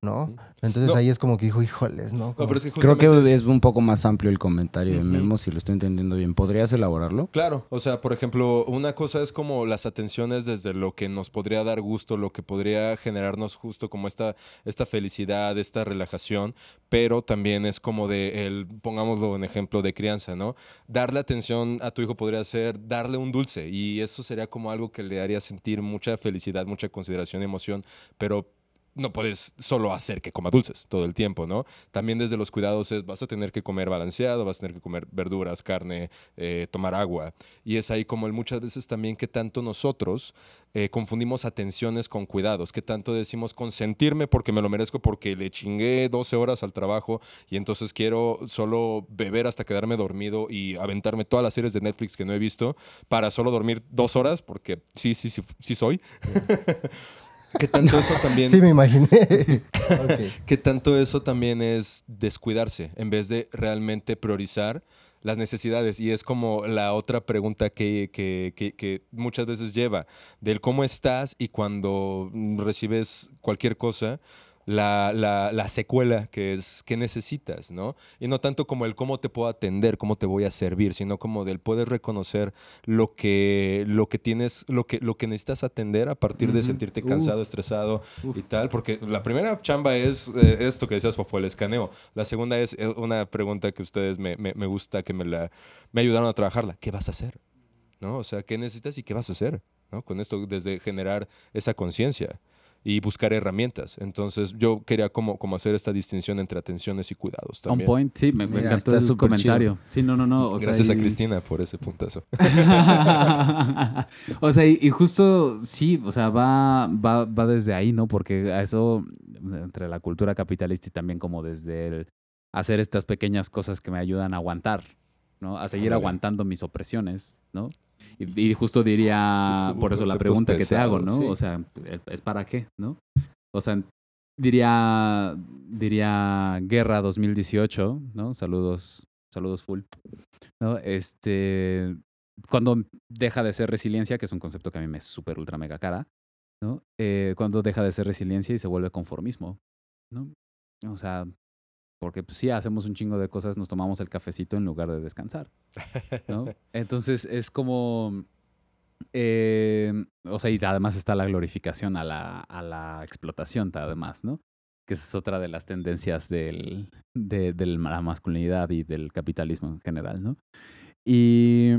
[SPEAKER 1] ¿no? Entonces
[SPEAKER 3] No.
[SPEAKER 1] ahí es como que dijo, híjoles, ¿no?
[SPEAKER 3] No,
[SPEAKER 1] Como-
[SPEAKER 3] pero es que
[SPEAKER 2] Creo que es un poco más amplio el comentario de. Memo, si lo estoy entendiendo bien. ¿Podrías elaborarlo?
[SPEAKER 3] Claro, o sea, por ejemplo, una cosa es como las atenciones desde lo que nos podría dar gusto, lo que podría generarnos justo como esta, esta felicidad, esta relajación, pero también es como de el, pongámoslo en ejemplo de crianza, ¿no? Darle atención a tu hijo podría ser darle un dulce y eso sería como algo que le haría sentir mucha felicidad, mucha consideración y emoción, pero no puedes solo hacer que coma dulces todo el tiempo, ¿no? También desde los cuidados es, vas a tener que comer balanceado, vas a tener que comer verduras, carne, eh, tomar agua. Y es ahí como el muchas veces también que tanto nosotros eh, confundimos atenciones con cuidados, que tanto decimos consentirme porque me lo merezco, porque le chingué 12 horas al trabajo y entonces quiero solo beber hasta quedarme dormido y aventarme todas las series de Netflix que no he visto para solo dormir dos horas, porque sí, sí, sí, sí soy. [laughs] que tanto eso también...
[SPEAKER 1] Sí, me imaginé. Ok.
[SPEAKER 3] Que tanto eso también es descuidarse en vez de realmente priorizar las necesidades. Y es como la otra pregunta que, que- que- que muchas veces lleva del cómo estás y cuando recibes cualquier cosa, la, la- la secuela que es qué necesitas, ¿no? Y no tanto como el cómo te puedo atender, cómo te voy a servir, sino como del poder reconocer lo que, lo que tienes, lo que, lo que necesitas atender a partir de sentirte
[SPEAKER 4] Uh.
[SPEAKER 3] cansado, estresado y tal, porque la primera chamba es eh, esto que decías, fue el escaneo. La segunda es eh, una pregunta que ustedes me, me- me gusta que me, la, me ayudaron a trabajarla. ¿Qué vas a hacer? ¿No? O sea, ¿qué necesitas y qué vas a hacer? ¿No? Con esto, desde generar esa conciencia y buscar herramientas. Entonces, yo quería como, como hacer esta distinción entre atenciones y cuidados
[SPEAKER 4] On
[SPEAKER 3] también.
[SPEAKER 4] point, sí, me, me
[SPEAKER 2] Mira,
[SPEAKER 4] encantó
[SPEAKER 2] súper
[SPEAKER 4] comentario. Sí, no, no, no. o sea,
[SPEAKER 3] Gracias a Cristina por ese puntazo. [laughs]
[SPEAKER 4] o sea, y, y justo sí, o sea, va, va, va desde ahí, ¿no? Porque a eso, entre la cultura capitalista y también como desde el hacer estas pequeñas cosas que me ayudan a aguantar, ¿no? A seguir aguantando mis opresiones, ¿no? Y, y justo diría, por eso la pregunta que te hago, ¿no?
[SPEAKER 3] sí.
[SPEAKER 4] O sea, ¿es para qué, no? O sea, diría, diría Guerra 2018, ¿no? Saludos, saludos full. ¿No? Este, cuando deja de ser resiliencia, que es un concepto que a mí me es súper ultra mega cara, ¿no? Eh, cuando deja de ser resiliencia y se vuelve conformismo, ¿no? O sea, porque pues sí, hacemos un chingo de cosas, nos tomamos el cafecito en lugar de descansar, ¿no? [laughs] Entonces es como, eh, o sea, y además está la glorificación a la, a la explotación, además, ¿no? Que esa es otra de las tendencias del, de, de la masculinidad y del capitalismo en general, ¿no? Y,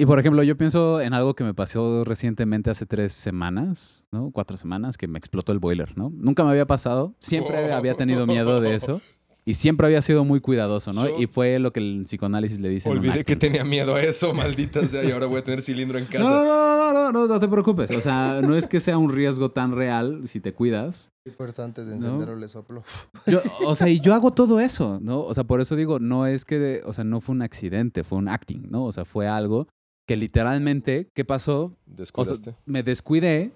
[SPEAKER 4] y por ejemplo, yo pienso en algo que me pasó recientemente hace tres semanas, ¿no? Cuatro semanas, que me explotó el boiler, ¿no? Nunca me había pasado, siempre había tenido miedo de eso. Y siempre había sido muy cuidadoso, ¿no?
[SPEAKER 3] Yo-
[SPEAKER 4] Y fue lo que el psicoanálisis le dice.
[SPEAKER 3] Olvidé que tenía miedo a eso, maldita sea, y ahora voy a tener cilindro en casa.
[SPEAKER 4] No, no, no, no, no, no, no te preocupes. O sea, no es que sea un riesgo tan real si te cuidas.
[SPEAKER 1] Eso antes de
[SPEAKER 4] No.
[SPEAKER 1] encenderlo le soplo. [laughs]
[SPEAKER 4] Yo, o sea, y yo hago todo eso, ¿no? O sea, por eso digo, no es que, o sea, no fue un accidente, fue un acting, ¿no? O sea, fue algo que literalmente, ¿qué pasó? O sea,
[SPEAKER 3] Descuidaste.
[SPEAKER 4] me descuidé,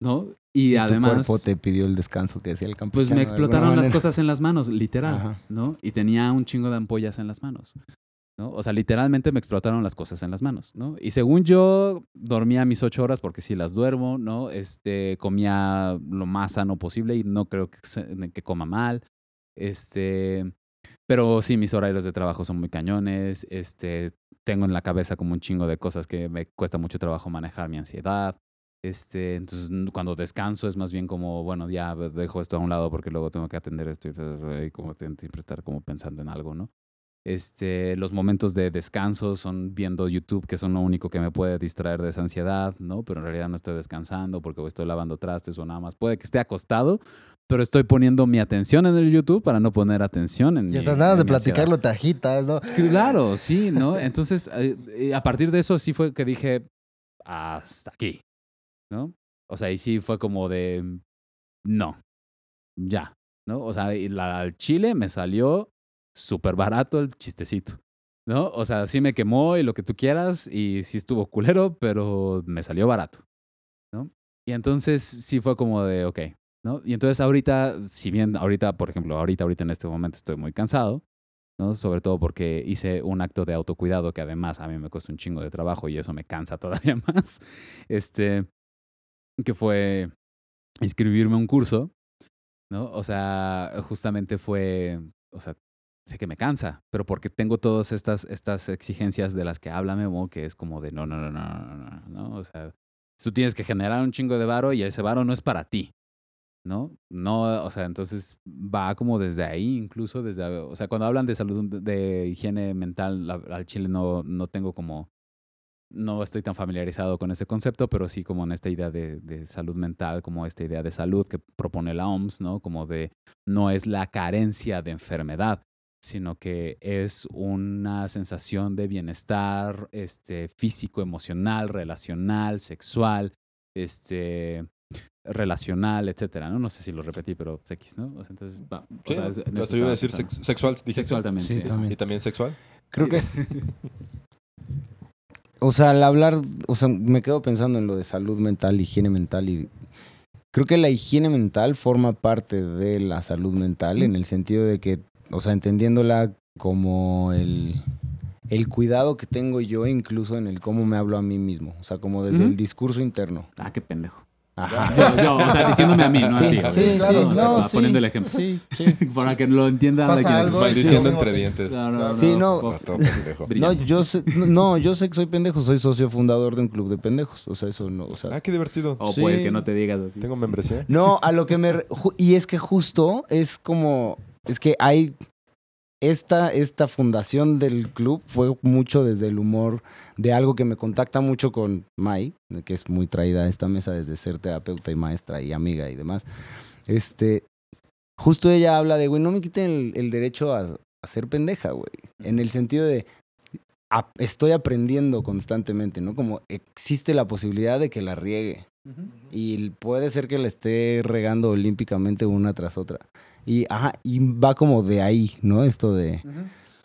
[SPEAKER 4] ¿no? Y,
[SPEAKER 2] tu
[SPEAKER 4] además,
[SPEAKER 2] cuerpo te pidió el descanso que decía el campechano.
[SPEAKER 4] pues me explotaron las cosas en las manos, literal,
[SPEAKER 2] Ajá.
[SPEAKER 4] ¿no? Y tenía un chingo de ampollas en las manos, ¿no? O sea, literalmente me explotaron las cosas en las manos, ¿no? Y según yo, dormía mis ocho horas porque sí las duermo, ¿no? Este, comía lo más sano posible y no creo que coma mal, este... Pero sí, mis horarios de trabajo son muy cañones, este... Tengo en la cabeza como un chingo de cosas que me cuesta mucho trabajo manejar mi ansiedad. Este, entonces cuando descanso es más bien como, bueno, ya dejo esto a un lado porque luego tengo que atender esto y, como siempre estar como pensando en algo, ¿no? Este, los momentos de descanso son viendo YouTube, que son lo único que me puede distraer de esa ansiedad, ¿no? Pero en realidad no estoy descansando porque estoy lavando trastes o nada más. Puede que esté acostado, pero estoy poniendo mi atención en el YouTube para no poner atención en
[SPEAKER 1] Y
[SPEAKER 4] mi-
[SPEAKER 1] hasta nada
[SPEAKER 4] en
[SPEAKER 1] de
[SPEAKER 4] mi ansiedad.
[SPEAKER 1] platicarlo te agitas, ¿no?
[SPEAKER 4] Claro, [laughs] sí, ¿no? Entonces, eh, eh, a partir de eso sí fue que dije, hasta aquí, ¿no? O sea, y sí fue como de, no, ya, ¿no? O sea, y la, al chile me salió súper barato el chistecito, ¿no? O sea, sí me quemó y lo que tú quieras y sí estuvo culero, pero me salió barato, ¿no? Y entonces sí fue como de, ok, ¿no? Y entonces ahorita, si bien ahorita, por ejemplo, ahorita, ahorita en este momento estoy muy cansado, ¿no? Sobre todo porque hice un acto de autocuidado que además a mí me cuesta un chingo de trabajo y eso me cansa [laughs] todavía más. Este, que fue inscribirme a un curso ¿no? O sea, justamente fue, o sea, sé que me cansa, pero porque tengo todas estas, estas exigencias de las que habla Memo, que es como de no, no, no, no, no, no, no, o sea, tú tienes que generar un chingo de varo y ese varo no es para ti, ¿no? No, o sea, entonces va como desde ahí, incluso desde, o sea, cuando hablan de salud, de higiene mental, la- al chile no, no tengo como, no estoy tan familiarizado con ese concepto, pero sí como en esta idea de, de salud mental, como esta idea de salud que propone la OMS, ¿no? Como de no es la carencia de enfermedad, sino que es una sensación de bienestar este, físico, emocional, relacional, sexual, este, relacional, etcétera, ¿no? No sé si lo repetí, pero pues, X, ¿no? O sea, entonces, va, o
[SPEAKER 3] Sí,
[SPEAKER 4] sea, es- en
[SPEAKER 3] no,
[SPEAKER 4] eso
[SPEAKER 3] te iba a decir sex- sexual, dijiste.
[SPEAKER 4] Sexual también,
[SPEAKER 2] Sí,
[SPEAKER 4] sí.
[SPEAKER 2] también.
[SPEAKER 3] ¿Y también sexual?
[SPEAKER 2] Creo que. [laughs] O sea, al hablar, o sea, me quedo pensando en lo de salud mental, higiene mental y creo que la higiene mental forma parte de la salud mental en el sentido de que, o sea, entendiéndola como el, el cuidado que tengo yo incluso en el cómo me hablo a mí mismo, o sea, como desde el discurso interno.
[SPEAKER 4] Ah, qué pendejo.
[SPEAKER 2] Ajá.
[SPEAKER 4] Yo, yo, o sea, diciéndome a mí, no a ti.
[SPEAKER 2] Sí, sí,
[SPEAKER 1] claro,
[SPEAKER 4] O sea,
[SPEAKER 2] no,
[SPEAKER 4] va
[SPEAKER 2] sí,
[SPEAKER 4] poniendo el ejemplo.
[SPEAKER 2] Sí, sí. [laughs]
[SPEAKER 4] Para que lo entiendan.
[SPEAKER 3] Maldiciendo
[SPEAKER 1] sí.
[SPEAKER 3] entre dientes.
[SPEAKER 4] No, no, no,
[SPEAKER 2] Sí, no. No, yo sé, no, yo sé que soy pendejo, soy socio fundador de un club de pendejos, o sea, eso no, o sea,
[SPEAKER 3] Ah, qué divertido.
[SPEAKER 4] O
[SPEAKER 2] Sí.
[SPEAKER 4] puede que no te digas así.
[SPEAKER 3] Tengo membresía.
[SPEAKER 2] No, a lo que me... Y es que justo es como... Es que hay... Esta, esta fundación del club fue mucho desde el humor de algo que me contacta mucho con Mai, que es muy traída a esta mesa desde ser terapeuta y maestra y amiga y demás. Este, justo ella habla de, güey, no me quiten el, el derecho a, a ser pendeja, güey. En el sentido de, a- estoy aprendiendo constantemente, ¿no? Como existe la posibilidad de que la riegue. Y puede ser que la esté regando olímpicamente una tras otra. Y, ajá, y va como de ahí, ¿no? Esto de...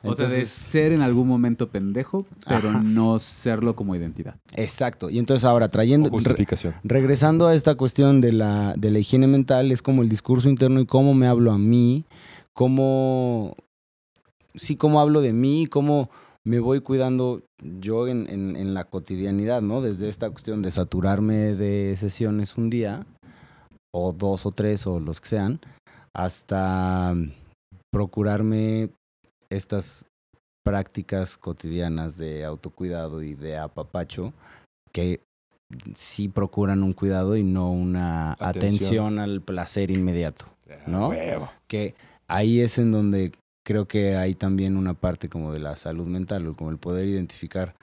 [SPEAKER 4] O sea, de ser en algún momento pendejo, pero
[SPEAKER 2] Ajá.
[SPEAKER 4] no serlo como identidad.
[SPEAKER 2] Exacto. Y entonces ahora trayendo...
[SPEAKER 3] O
[SPEAKER 2] re-
[SPEAKER 3] justificación.
[SPEAKER 2] regresando a esta cuestión de la, de la higiene mental, es como el discurso interno y cómo me hablo a mí, cómo... Sí, cómo hablo de mí, cómo me voy cuidando yo en, en, en la cotidianidad, ¿no? Desde esta cuestión de saturarme de sesiones un día, o dos o tres, o los que sean, hasta procurarme estas prácticas cotidianas de autocuidado y de apapacho que sí procuran un cuidado y no una
[SPEAKER 3] Atención.
[SPEAKER 2] atención, al placer inmediato. ¿No?
[SPEAKER 3] Huevo.
[SPEAKER 2] Que ahí es en donde creo que hay también una parte como de la salud mental, o como el poder identificar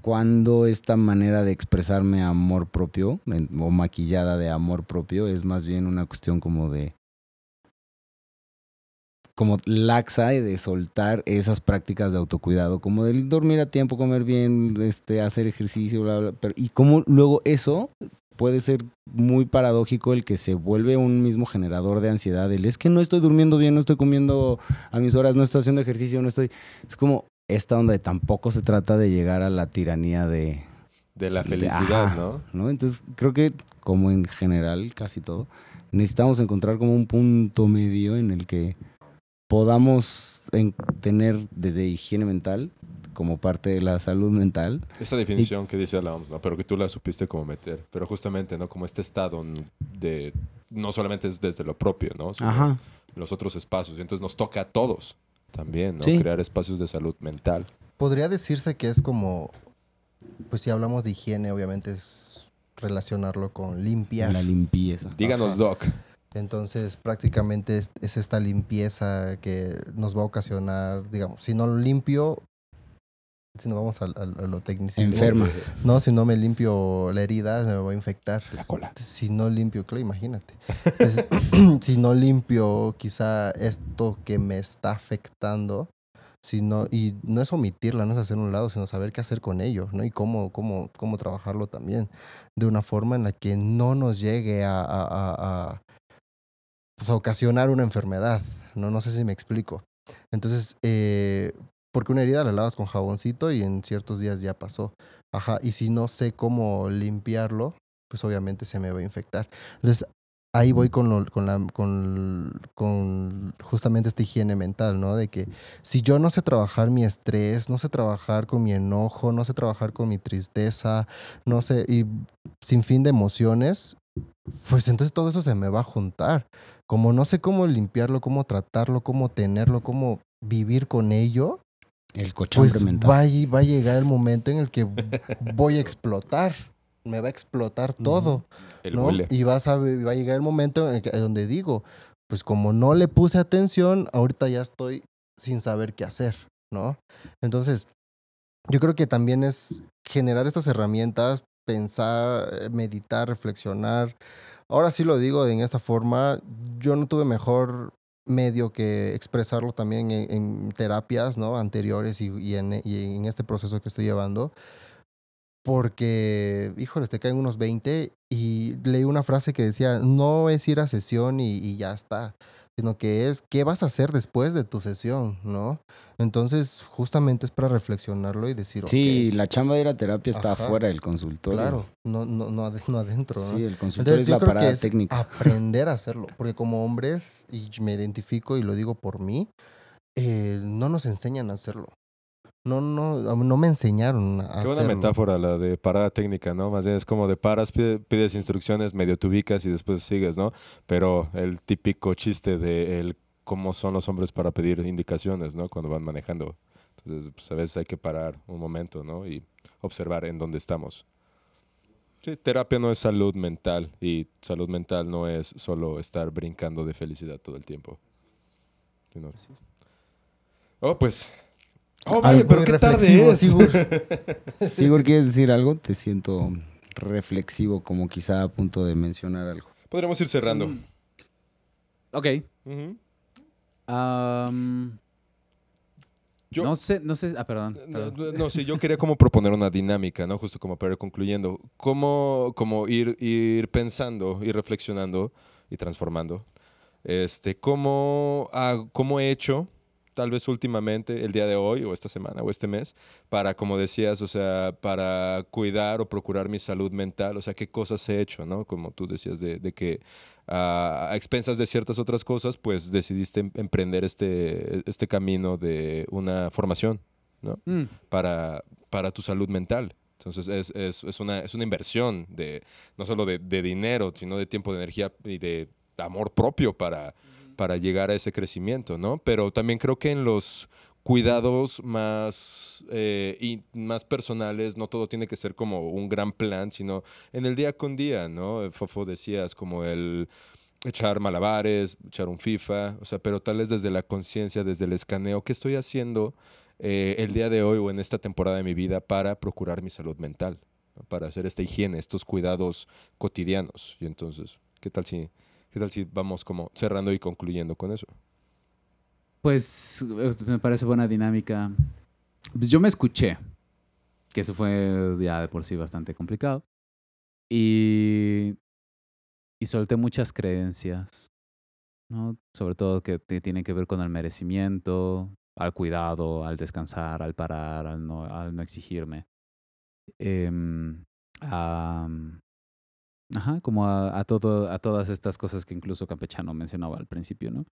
[SPEAKER 2] cuando esta manera de expresarme amor propio o maquillada de amor propio es más bien una cuestión como de como laxa y de soltar esas prácticas de autocuidado, como del dormir a tiempo, comer bien, este, hacer ejercicio, bla, bla, pero- y como luego eso puede ser muy paradójico el que se vuelve un mismo generador de ansiedad, el es que no estoy durmiendo bien, no estoy comiendo a mis horas, no estoy haciendo ejercicio, no estoy... Es como esta onda de tampoco se trata de llegar a la tiranía de...
[SPEAKER 3] De la
[SPEAKER 2] de-
[SPEAKER 3] felicidad,
[SPEAKER 2] ajá,
[SPEAKER 3] ¿no?
[SPEAKER 2] ¿no? Entonces creo que como en general casi todo, necesitamos encontrar como un punto medio en el que podamos en- tener desde higiene mental como parte de la salud mental.
[SPEAKER 3] Esa definición que dice la OMS, ¿no? Pero que tú la supiste como meter. Pero justamente, ¿no? Como este estado de... No solamente es desde lo propio, ¿no? Sino
[SPEAKER 2] Ajá.
[SPEAKER 3] los otros espacios. Y entonces nos toca a todos también, ¿no?
[SPEAKER 2] Sí.
[SPEAKER 3] Crear espacios de salud mental.
[SPEAKER 1] Podría decirse que es como, pues si hablamos de higiene, obviamente es relacionarlo con limpiar.
[SPEAKER 2] La limpieza.
[SPEAKER 3] Díganos,
[SPEAKER 1] Ajá.
[SPEAKER 3] Doc.
[SPEAKER 1] Entonces, prácticamente es, es esta limpieza que nos va a ocasionar, digamos, si no lo limpio, si no vamos a, lo tecnicismo.
[SPEAKER 2] Enferma.
[SPEAKER 1] No, si no me limpio la herida, me va a infectar.
[SPEAKER 3] La cola.
[SPEAKER 1] Si no limpio, claro, imagínate. Entonces, [clears throat] si no limpio quizá esto que me está afectando, si no, y no es omitirla, no es hacer un lado, sino saber qué hacer con ello, ¿no? Y cómo, cómo, cómo trabajarlo también. De una forma en la que no nos llegue a, a- a- a, pues, ocasionar una enfermedad. No, no sé si me explico. Entonces, eh, porque una herida la lavas con jaboncito y en ciertos días ya pasó. Ajá, y si no sé cómo limpiarlo, pues obviamente se me va a infectar. Entonces, ahí voy con, lo- con, la, con, con justamente esta higiene mental, ¿no? De que si yo no sé trabajar mi estrés, no sé trabajar con mi enojo, no sé trabajar con mi tristeza, no sé, y sin fin de emociones, pues entonces todo eso se me va a juntar como no sé cómo limpiarlo, cómo tratarlo, cómo tenerlo, cómo vivir con ello,
[SPEAKER 2] El cochambre
[SPEAKER 1] pues
[SPEAKER 2] mental.
[SPEAKER 1] va, a- va a llegar el momento en el que [laughs] voy a explotar. Me va a explotar todo.
[SPEAKER 3] El
[SPEAKER 1] ¿no?
[SPEAKER 3] huele.
[SPEAKER 1] Y vas a, va a llegar el momento en el que- donde digo, pues como no le puse atención, ahorita ya estoy sin saber qué hacer, ¿no? Entonces, yo creo que también es generar estas herramientas, pensar, eh, meditar, reflexionar. Ahora sí lo digo en esta forma, yo no tuve mejor medio que expresarlo también en, terapias, ¿no? Anteriores y, en, este proceso que estoy llevando porque, híjoles, te caen unos 20 y leí una frase que decía, no es ir a sesión y ya está, sino que es, ¿qué vas a hacer después de tu sesión? ¿No? Entonces, justamente es para reflexionarlo y decir,
[SPEAKER 2] Sí, la chamba de ir a terapia está
[SPEAKER 1] Ajá.
[SPEAKER 2] fuera del consultorio.
[SPEAKER 1] claro, no, no, no, ade- no adentro, ¿no?
[SPEAKER 2] Sí, el consultorio
[SPEAKER 1] Entonces
[SPEAKER 2] es
[SPEAKER 1] yo
[SPEAKER 2] la
[SPEAKER 1] creo
[SPEAKER 2] parada
[SPEAKER 1] que es
[SPEAKER 2] técnica.
[SPEAKER 1] aprender a hacerlo, [laughs] porque como hombres, y me identifico y lo digo por mí, eh, no nos enseñan a hacerlo. No, no, no me enseñaron a
[SPEAKER 3] Qué buena
[SPEAKER 1] hacerlo.
[SPEAKER 3] metáfora la de parada técnica, ¿no? Más bien es como de paras, pide- pides instrucciones, medio te ubicas y después sigues, ¿no? Pero el típico chiste de el cómo son los hombres para pedir indicaciones, ¿no? Cuando van manejando. Entonces, pues, a veces hay que parar un momento, ¿no? Y observar en dónde estamos. Sí, terapia no es salud mental y salud mental no es solo estar brincando de felicidad todo el tiempo. Sino- Oh, pues. Oh, vaya,
[SPEAKER 1] es
[SPEAKER 3] pero qué tarde
[SPEAKER 1] reflexivo,
[SPEAKER 3] es.
[SPEAKER 1] Sigur. [laughs]
[SPEAKER 2] Sigur, ¿quieres decir algo? Te siento reflexivo, como quizá a punto de mencionar algo.
[SPEAKER 3] Podríamos ir cerrando.
[SPEAKER 4] Mm. Ok.
[SPEAKER 3] Yo-
[SPEAKER 4] No sé, no sé. Ah, perdón.
[SPEAKER 3] No,
[SPEAKER 4] perdón.
[SPEAKER 3] no, no, sí, yo quería como proponer una dinámica, ¿no? Justo como para ir concluyendo. ¿Cómo, como ir, ir pensando, ir reflexionando y transformando? Este, ¿cómo, ¿Cómo he hecho, tal vez últimamente, el día de hoy, o esta semana, o este mes, para, como decías, o sea, para cuidar o procurar mi salud mental? O sea, ¿qué cosas he hecho, no? Como tú decías, de, de que a, a expensas de ciertas otras cosas, pues decidiste em- emprender este, este camino de una formación
[SPEAKER 4] Mm,
[SPEAKER 3] para, para tu salud mental. Entonces es, es, es una, es una inversión de no solo de, de dinero, sino de tiempo, de energía y de amor propio para, para llegar a ese crecimiento, ¿no? Pero también creo que en los cuidados más, eh, y más personales, no todo tiene que ser como un gran plan, sino en el día con día, ¿no? Fofo decías como el echar malabares, echar un FIFA, o sea, pero tal vez desde la conciencia, desde el escaneo, ¿qué estoy haciendo eh, el día de hoy o en esta temporada de mi vida para procurar mi salud mental? Para hacer esta higiene, estos cuidados cotidianos. Y entonces, ¿qué tal si, qué tal si vamos como cerrando y concluyendo con eso?
[SPEAKER 4] Pues eh, me parece buena dinámica. Pues yo me escuché, que eso fue ya de por sí bastante complicado. Y, y solté muchas creencias, ¿no? Sobre todo que tienen que ver con el merecimiento, al cuidado, al descansar, al parar, al no, al no exigirme. A, ajá, como a, todo, a todas estas cosas que incluso Campechano mencionaba al principio, ¿no?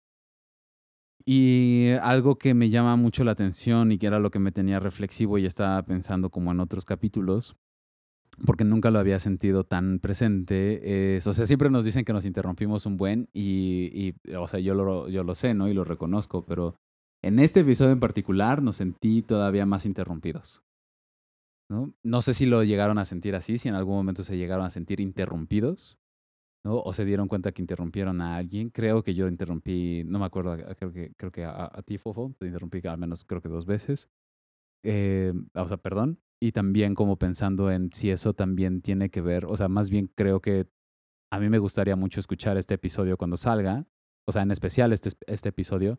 [SPEAKER 4] Y algo que me llama mucho la atención y que era lo que me tenía reflexivo y estaba pensando como en otros capítulos, porque nunca lo había sentido tan presente, es, o sea, siempre nos dicen que nos interrumpimos un buen y, y, o sea, yo lo, yo lo sé, ¿no? Y lo reconozco, pero en este episodio en particular nos sentí todavía más interrumpidos. ¿No? no sé si lo llegaron a sentir así, si en algún momento se llegaron a sentir interrumpidos. ¿no? O se dieron cuenta que interrumpieron a alguien. Creo que yo interrumpí, no me acuerdo, a- creo que, creo que a, a ti, Fofo, te interrumpí al menos creo que dos veces. Eh, o sea, perdón. Y también como pensando en si eso también tiene que ver, o sea, más bien creo que a mí me gustaría mucho escuchar este episodio cuando salga, o sea, en especial este, este episodio,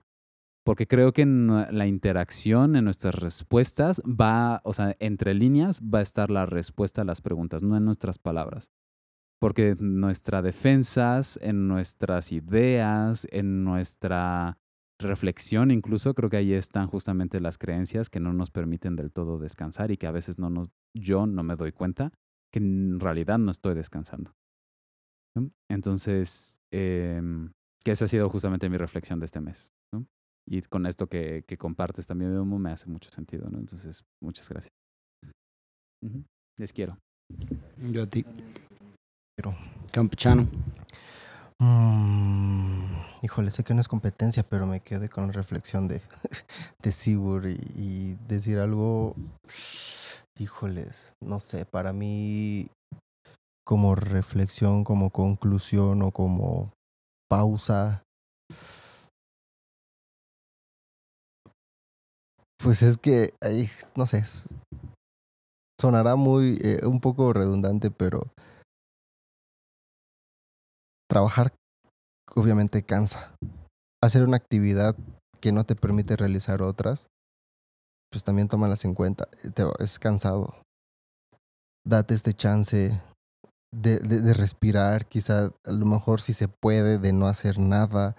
[SPEAKER 4] porque creo que en la interacción, en nuestras respuestas, va, o sea, entre líneas va a estar la respuesta a las preguntas, no en nuestras palabras. Porque en nuestras defensas, en nuestras ideas, en nuestra reflexión incluso, creo que ahí están justamente las creencias que no nos permiten del todo descansar y que a veces no nos, yo no me doy cuenta que en realidad no estoy descansando. Entonces, em, que esa ha sido justamente mi reflexión de este mes. Y con esto que, que compartes también, Memo, me hace mucho sentido. ¿no? Entonces, muchas gracias. Les quiero.
[SPEAKER 2] Yo a ti.
[SPEAKER 1] Pero-
[SPEAKER 2] Campechano.
[SPEAKER 1] Mm, híjole, sé que no es competencia, pero me quedé con la reflexión de, [laughs] de Sibur y, y decir algo. Híjoles, no sé, para mí como reflexión, como conclusión o como pausa. Pues es que, ahí, no sé, sonará muy, eh, un poco redundante, pero trabajar obviamente cansa. Hacer una actividad que no te permite realizar otras, pues también tómalas en cuenta. Eh, es cansado. Date este chance de, de- de respirar, quizá a lo mejor si se puede, de no hacer nada.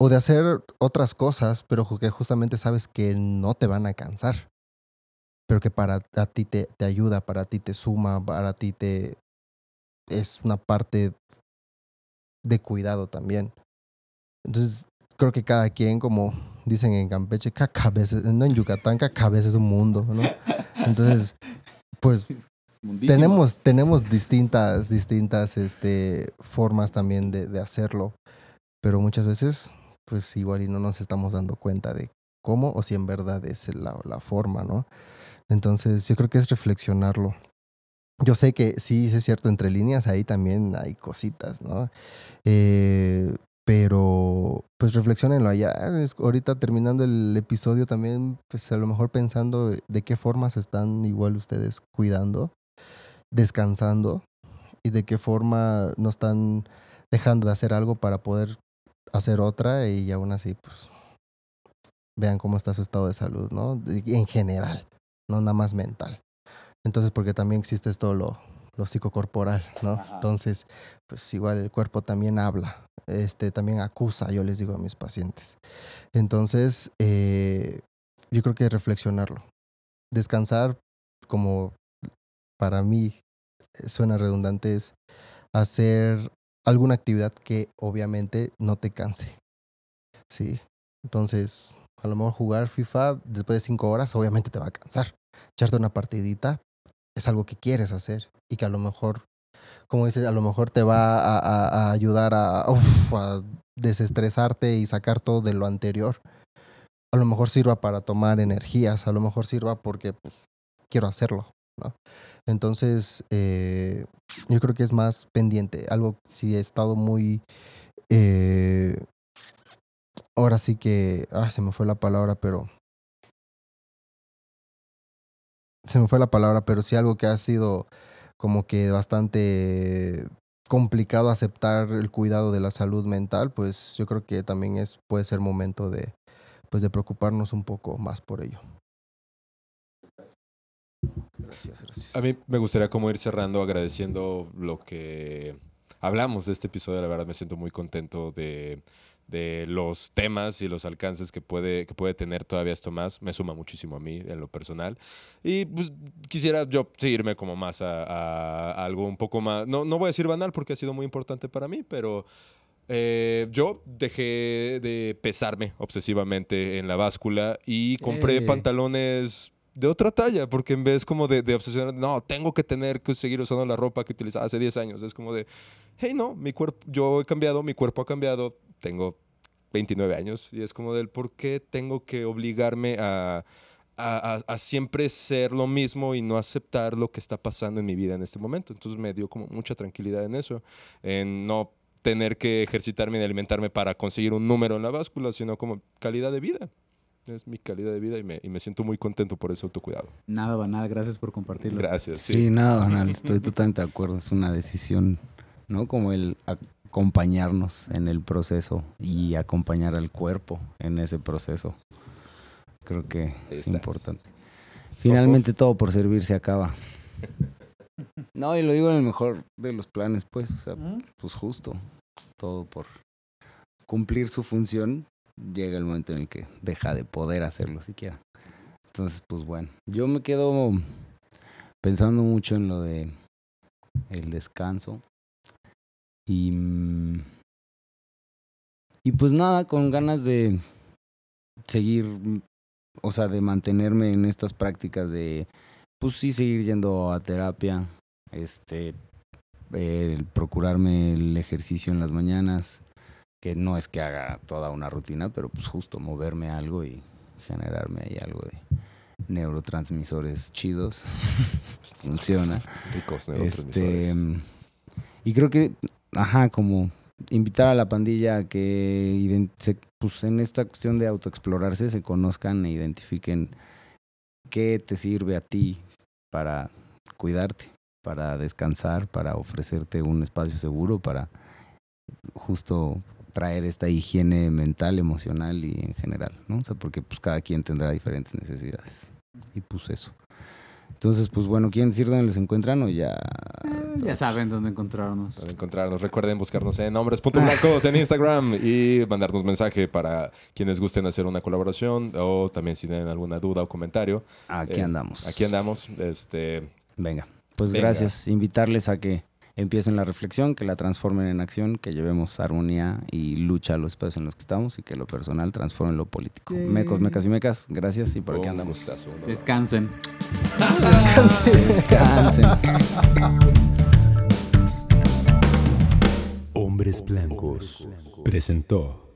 [SPEAKER 1] O de hacer otras cosas, pero que justamente sabes que no te van a cansar. Pero que para a ti te, te ayuda, para ti te suma, para ti te... Es una parte de cuidado también. Entonces, creo que cada quien, como dicen en Campeche, cada cabeza, no en Yucatán, cada cabeza es un mundo, ¿no? Entonces, pues [laughs] tenemos, tenemos distintas, distintas este, formas también de, de hacerlo, pero muchas veces, pues igual y no nos estamos dando cuenta de cómo o si en verdad es la, la forma, ¿no? Entonces, yo creo que es reflexionarlo. Yo sé que sí, es cierto, entre líneas ahí también hay cositas, ¿no? Eh, pero pues reflexionenlo allá. Es- ahorita terminando el episodio también, pues a lo mejor pensando de qué forma se están igual ustedes cuidando, descansando y de qué forma no están dejando de hacer algo para poder hacer otra y aún así pues vean cómo está su estado de salud, ¿no? En general, no nada más mental. Entonces, porque también existe esto lo, lo psicocorporal, ¿no?
[SPEAKER 5] Ajá.
[SPEAKER 1] Entonces, pues igual el cuerpo también habla, este, también acusa, yo les digo a mis pacientes. Entonces, eh, yo creo que reflexionarlo. Descansar, como para mí eh, suena redundante, es hacer alguna actividad que obviamente no te canse. Sí. Entonces, a lo mejor jugar FIFA después de cinco horas, obviamente te va a cansar. Echarte una partidita es algo que quieres hacer y que a lo mejor, como dices, a lo mejor te va a, ayudar a, uf, a desestresarte y sacar todo de lo anterior. A lo mejor sirva para tomar energías, a lo mejor sirva porque pues, quiero hacerlo. Entonces, eh, yo creo que es más pendiente. Algo si he estado muy... eh, ahora sí que... Ah, se me fue la palabra, pero... Se me fue la palabra, pero sí algo que ha sido como que bastante complicado aceptar el cuidado de la salud mental, pues yo creo que también es puede ser momento de pues de preocuparnos un poco más por ello. Gracias, gracias.
[SPEAKER 3] A mí me gustaría como ir cerrando agradeciendo lo que hablamos de este episodio. La verdad me siento muy contento de, de los temas y los alcances que puede, que puede tener todavía esto más. Me suma muchísimo a mí en lo personal. Y pues quisiera yo seguirme como más a, algo un poco más, no, no voy a decir banal porque ha sido muy importante para mí, pero eh, yo dejé de pesarme obsesivamente en la báscula y compré
[SPEAKER 4] Eh.
[SPEAKER 3] pantalones de otra talla, porque en vez como de, de obsesionar, no, tengo que tener que seguir usando la ropa que utilizaba hace 10 años. Es como de, hey, no, mi cuerpo, yo he cambiado, mi cuerpo ha cambiado, tengo 29 años y es como del, ¿por qué tengo que obligarme a, a, a- siempre ser lo mismo y no aceptar lo que está pasando en mi vida en este momento? Entonces me dio como mucha tranquilidad en eso, en no tener que ejercitarme y alimentarme para conseguir un número en la báscula, sino como calidad de vida. Es mi calidad de vida y me, y me siento muy contento por ese autocuidado.
[SPEAKER 4] Nada banal, gracias por compartirlo.
[SPEAKER 3] Gracias.
[SPEAKER 2] Sí,
[SPEAKER 3] Sí.
[SPEAKER 2] nada banal, estoy totalmente de acuerdo. Es una decisión, ¿no? Como el acompañarnos en el proceso y acompañar al cuerpo en ese proceso. Creo que
[SPEAKER 3] Ahí
[SPEAKER 2] es
[SPEAKER 3] estás.
[SPEAKER 2] importante. Finalmente todo por servir se acaba. [laughs] No, y lo digo en el mejor de los planes, pues, o sea, pues justo. Todo por cumplir su función, llega el momento en el que deja de poder hacerlo siquiera. Entonces, pues bueno, yo me quedo pensando mucho en lo de el descanso. Y, mm, y pues nada, con ganas de seguir, o sea, de mantenerme en estas prácticas de, pues sí, seguir yendo a terapia, este, procurarme el ejercicio en las mañanas, que no es que haga toda una rutina, pero pues justo moverme algo y generarme ahí algo de neurotransmisores chidos. [laughs] Funciona.
[SPEAKER 3] Ricos
[SPEAKER 2] Este,
[SPEAKER 3] neurotransmisores.
[SPEAKER 2] y creo que, ajá, como invitar a la pandilla a que se- pues en esta cuestión de autoexplorarse se conozcan e identifiquen qué te sirve a ti para cuidarte, para descansar, para ofrecerte un espacio seguro, para justo traer esta higiene mental, emocional y en general, ¿no? O sea, porque pues cada quien tendrá diferentes necesidades. Y pues eso. Entonces, pues bueno, ¿quieren decir dónde les encuentran o ya?
[SPEAKER 4] Ya saben dónde encontrarnos.
[SPEAKER 3] Encontrarnos, recuerden buscarnos en hombres.blancos en Instagram y mandarnos mensaje para quienes gusten hacer una colaboración o también si tienen alguna duda o comentario.
[SPEAKER 2] Aquí
[SPEAKER 3] Eh,
[SPEAKER 2] andamos.
[SPEAKER 3] Aquí andamos. Este,
[SPEAKER 2] Venga, pues
[SPEAKER 3] Venga.
[SPEAKER 2] gracias. Invitarles a que empiecen la reflexión, que la transformen en acción, que llevemos armonía y lucha a los espacios en los que estamos y que lo personal transforme en lo político. Mecos, mecas y mecas, gracias y por aquí andamos.
[SPEAKER 3] gustazo, ¿no?
[SPEAKER 4] Descansen.
[SPEAKER 2] Descansen.
[SPEAKER 6] Hombres Blancos presentó